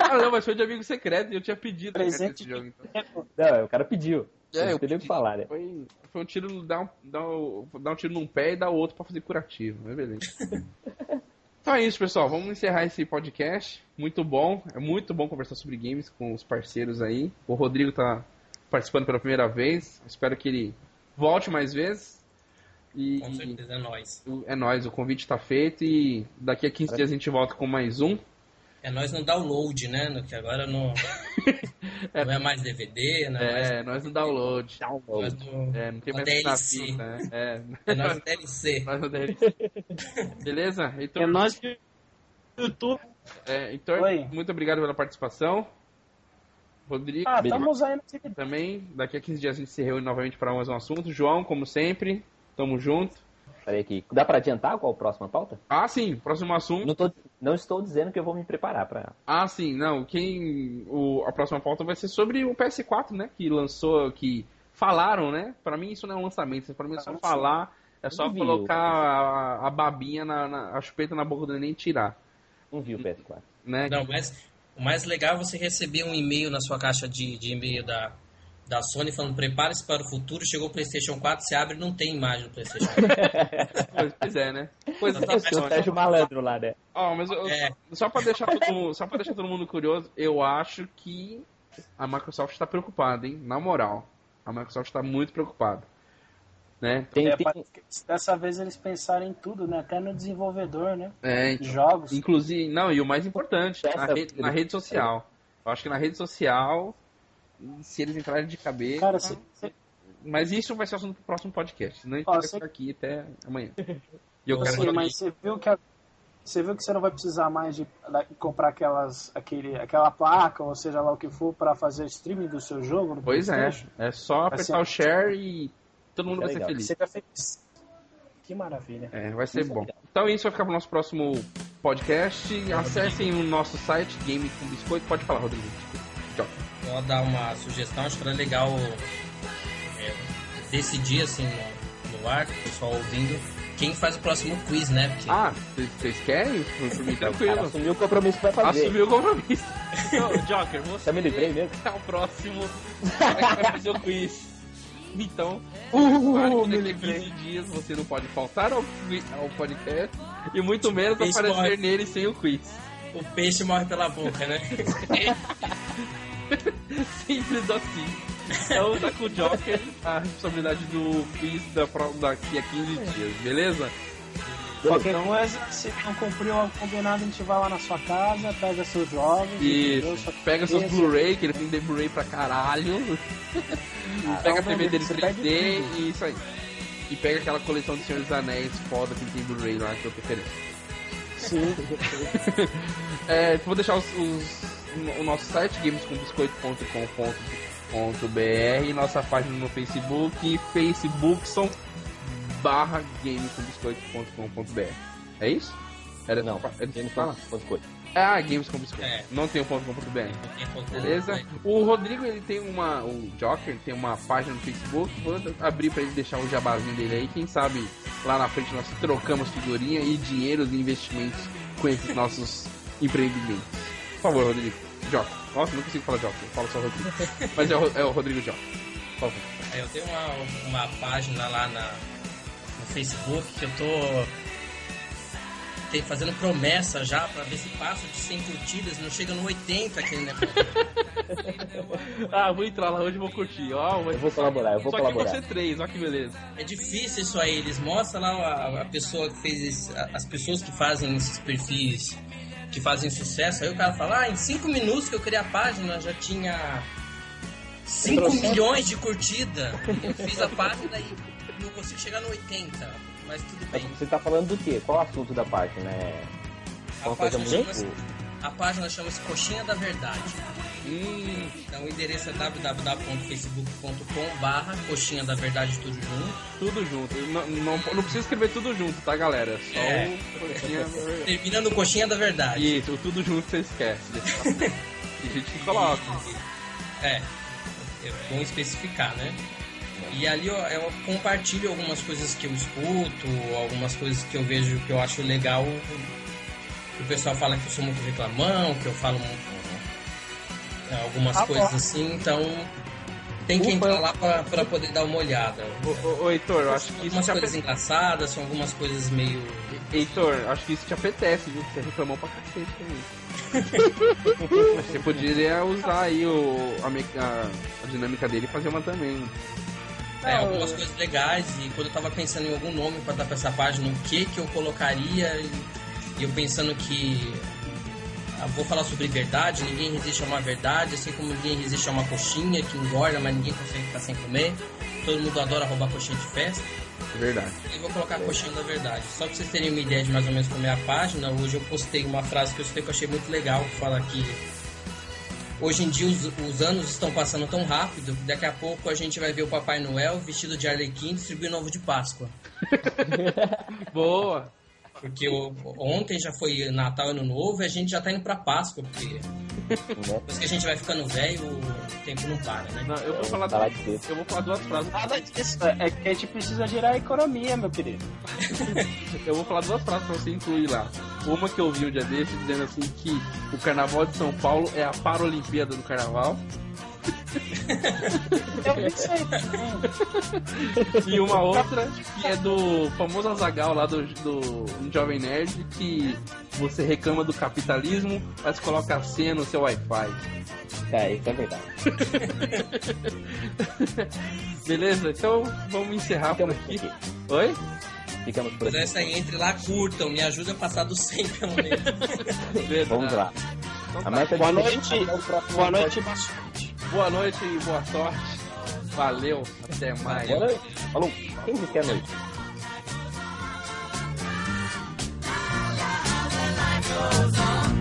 ah, não, mas foi de amigo secreto e eu tinha pedido né, Presente esse jogo, então. Não, o cara pediu. É, eu pedi. que falar, né? Foi, foi um tiro, dar um, dar, um, dar um tiro num pé e dar o outro pra fazer curativo, mas beleza. então é isso, pessoal. Vamos encerrar esse podcast. Muito bom. É muito bom conversar sobre games com os parceiros aí. O Rodrigo tá participando pela primeira vez. Espero que ele volte mais vezes. E Com certeza, é nóis. o- é nóis, o convite tá feito e daqui a 15 dias a gente volta com mais um. É nós no download, né? No- Que agora não, não é mais DVD, não é, mais É, nós no download. nós no, É, não tem no mais DLC. fita, né? É, É nós no DLC. nós no DLC. Beleza? Então, É nós que YouTube. É, então, Oi. muito obrigado pela participação. Rodrigo, Ah, estamos aí no time. também. Daqui a 15 dias a gente se reúne novamente para mais um assunto. João, como sempre, tamo junto. Peraí aqui. Dá pra adiantar qual a próxima pauta? Ah, sim, próximo assunto. Não, tô, não estou dizendo que eu vou me preparar pra. Ah, sim, não. Quem. O, a próxima pauta vai ser sobre o PS4, né? Que lançou, que falaram, né? Pra mim isso não é um lançamento, pra mim é só Ah, sim. falar. É só Não colocar a, a babinha, na, na- a chupeta na boca do neném e tirar. Não vi o PS4. Né? Não, mas o mais legal é você receber um e-mail na sua caixa de, de e-mail da, da Sony falando prepare-se para o futuro, chegou o PlayStation 4, você abre e não tem imagem do PlayStation 4. Pois é, né? Tá, Esse é o Sony. Sérgio Malandro lá, né? Ó, mas eu- É. só para deixar todo mundo, só para deixar todo mundo curioso, eu acho que a Microsoft está preocupada, hein? Na moral, a Microsoft está muito preocupada, né? Tem, É, tem- dessa vez eles pensaram em tudo, né? Até no desenvolvedor, né? É, De jogos. inclusive, não, e o mais importante, na rede, na rede social. Eu acho que na rede social, se eles entrarem de cabeça, Cara, cê- mas isso vai ser assunto pro próximo podcast, gente Ó, vai cê- ficar aqui até amanhã. E eu Você- quero mas você viu que a- você viu que você não vai precisar mais de, comprar aquelas, aquele, aquela placa, ou seja lá o que for, para fazer streaming do seu jogo? pois é, é só apertar o share e todo mundo é vai legal. ser feliz. Você feliz. Que maravilha. É, vai ser bom. Então isso vai ficar pro nosso próximo podcast. Acessem o nosso site, Game com Biscoito. Pode falar, Rodrigo. Tchau. Vou dar uma sugestão, acho que era legal é, decidir assim no, no ar, o pessoal ouvindo quem faz o próximo quiz, né? Porque... Ah, vocês querem? Por mim, tranquilo. Assumiu o compromisso vai fazer. Assumiu o compromisso. Então, Joker, você. Já me livrei mesmo? É o próximo. Vai fazer o quiz. Então, uh, claro que daqui a 15 dias você não pode faltar ao, ao podcast e muito menos aparecer morre. nele sem o quiz. O peixe morre pela boca, né? Simples assim. Então tá com o Joker a responsabilidade do quiz da, daqui a 15 dias, beleza? Qualquer então, coisa, se não cumpriu o combinado, a gente vai lá na sua casa, pega seus jogos. Isso, pega seus Blu-ray, que ele tem Blu-ray pra caralho. Ah, pega a TV dele 3D e isso aí. E pega aquela coleção de Senhor dos Anéis foda que tem Blu-ray lá que eu querendo. Sim. é, vou deixar os, os, o nosso site, gamescombiscoito.com.br nossa página no Facebook, facebook.com barra gamescombiscoito.com.br. É isso? Era, não, era fala? Biscoito. Ah, Games com Biscoito. É. Não tem o ponto .com.br. Beleza? O Rodrigo, ele tem uma... O Joker tem uma página no Facebook. Vou abrir pra ele deixar o jabazinho dele aí. Quem sabe lá na frente nós trocamos figurinha e dinheiro e investimentos com esses nossos empreendimentos. Por favor, Rodrigo. Joker. Nossa, não consigo falar Joker. Fala só Rodrigo. Mas é o, é o Rodrigo Joker. Por favor. É, eu tenho uma, uma página lá na, Facebook que eu tô fazendo promessa já pra ver se passa de 100 curtidas, não chega no 80 aquele negócio. ah, vou entrar lá hoje e vou curtir. Ó, eu vou colaborar, eu vou Só colaborar. Só que você três, ó que beleza. É difícil isso aí, eles mostram lá a, a pessoa que fez esse, as pessoas que fazem esses perfis que fazem sucesso, aí o cara fala, ah, em 5 minutos que eu criei a página já tinha 5 milhões de curtida. Eu fiz a página e consigo chegar no 80 mas tudo bem. Você tá falando do quê? Qual o assunto da página? É uma coisa muito... A página chama-se Coxinha da Verdade. Hum. Então o endereço é www.facebook.com barra Coxinha da Verdade tudo junto. Tudo junto. Não, não, não, precisa escrever tudo junto, tá galera? Só é. o Coxinha Termina no Coxinha da Verdade. Isso, tudo junto você esquece. a gente que coloca. É. É bom especificar, né? E ali eu, eu, compartilho algumas coisas que eu escuto, algumas coisas que eu vejo que eu acho legal. O pessoal fala que eu sou muito reclamão, que eu falo muito, algumas ah, coisas assim, então tem que entrar lá pra, pra poder dar uma olhada. Ô, ô Heitor, eu acho que isso. Algumas coisas engraçadas, são algumas coisas meio. Heitor, acho que isso te apetece, viu? Você reclamou pra cacete também. Você poderia usar aí o, a, a, a dinâmica dele e fazer uma também. É, algumas coisas legais e quando eu tava pensando em algum nome para dar pra essa página, o que que eu colocaria e, eu pensando que ah, vou falar sobre verdade, ninguém resiste a uma verdade, assim como ninguém resiste a uma coxinha que engorda, mas ninguém consegue ficar sem comer. Todo mundo adora roubar coxinha de festa. Verdade. E vou colocar a coxinha da verdade. Só pra vocês terem uma ideia de mais ou menos como é a página, hoje eu postei uma frase que eu que eu achei muito legal, que fala que Hoje em dia os, os, anos estão passando tão rápido daqui a pouco a gente vai ver o Papai Noel vestido de Arlequim distribuindo ovo de Páscoa. Boa! Porque o, ontem já foi Natal e Ano Novo e a gente já tá indo pra Páscoa, porque depois que a gente vai ficando velho, o tempo não para, né? Não, eu vou falar, duas, eu vou falar duas frases. Nada disso, é que a gente precisa gerar a economia, meu querido. eu vou falar duas frases pra você incluir lá. Uma que eu vi um dia desse dizendo assim que o Carnaval de São Paulo é a Paralimpíada do Carnaval. E uma outra que é do famoso Azagal lá do, do Jovem Nerd que você reclama do capitalismo, mas coloca a senha no seu Wi-Fi. É, isso é verdade. Beleza? Então vamos encerrar Ficamos por aqui. aqui. Oi? Ficamos por aqui. Essa aí, entre lá, curtam, me ajuda a passar do 100 pelo menos. Vamos lá. Então, tá. boa noite, boa noite, boa sorte. Boa noite e boa sorte. Valeu, até mais. Boa noite. Falou. Quem disse que é noite? Tchau.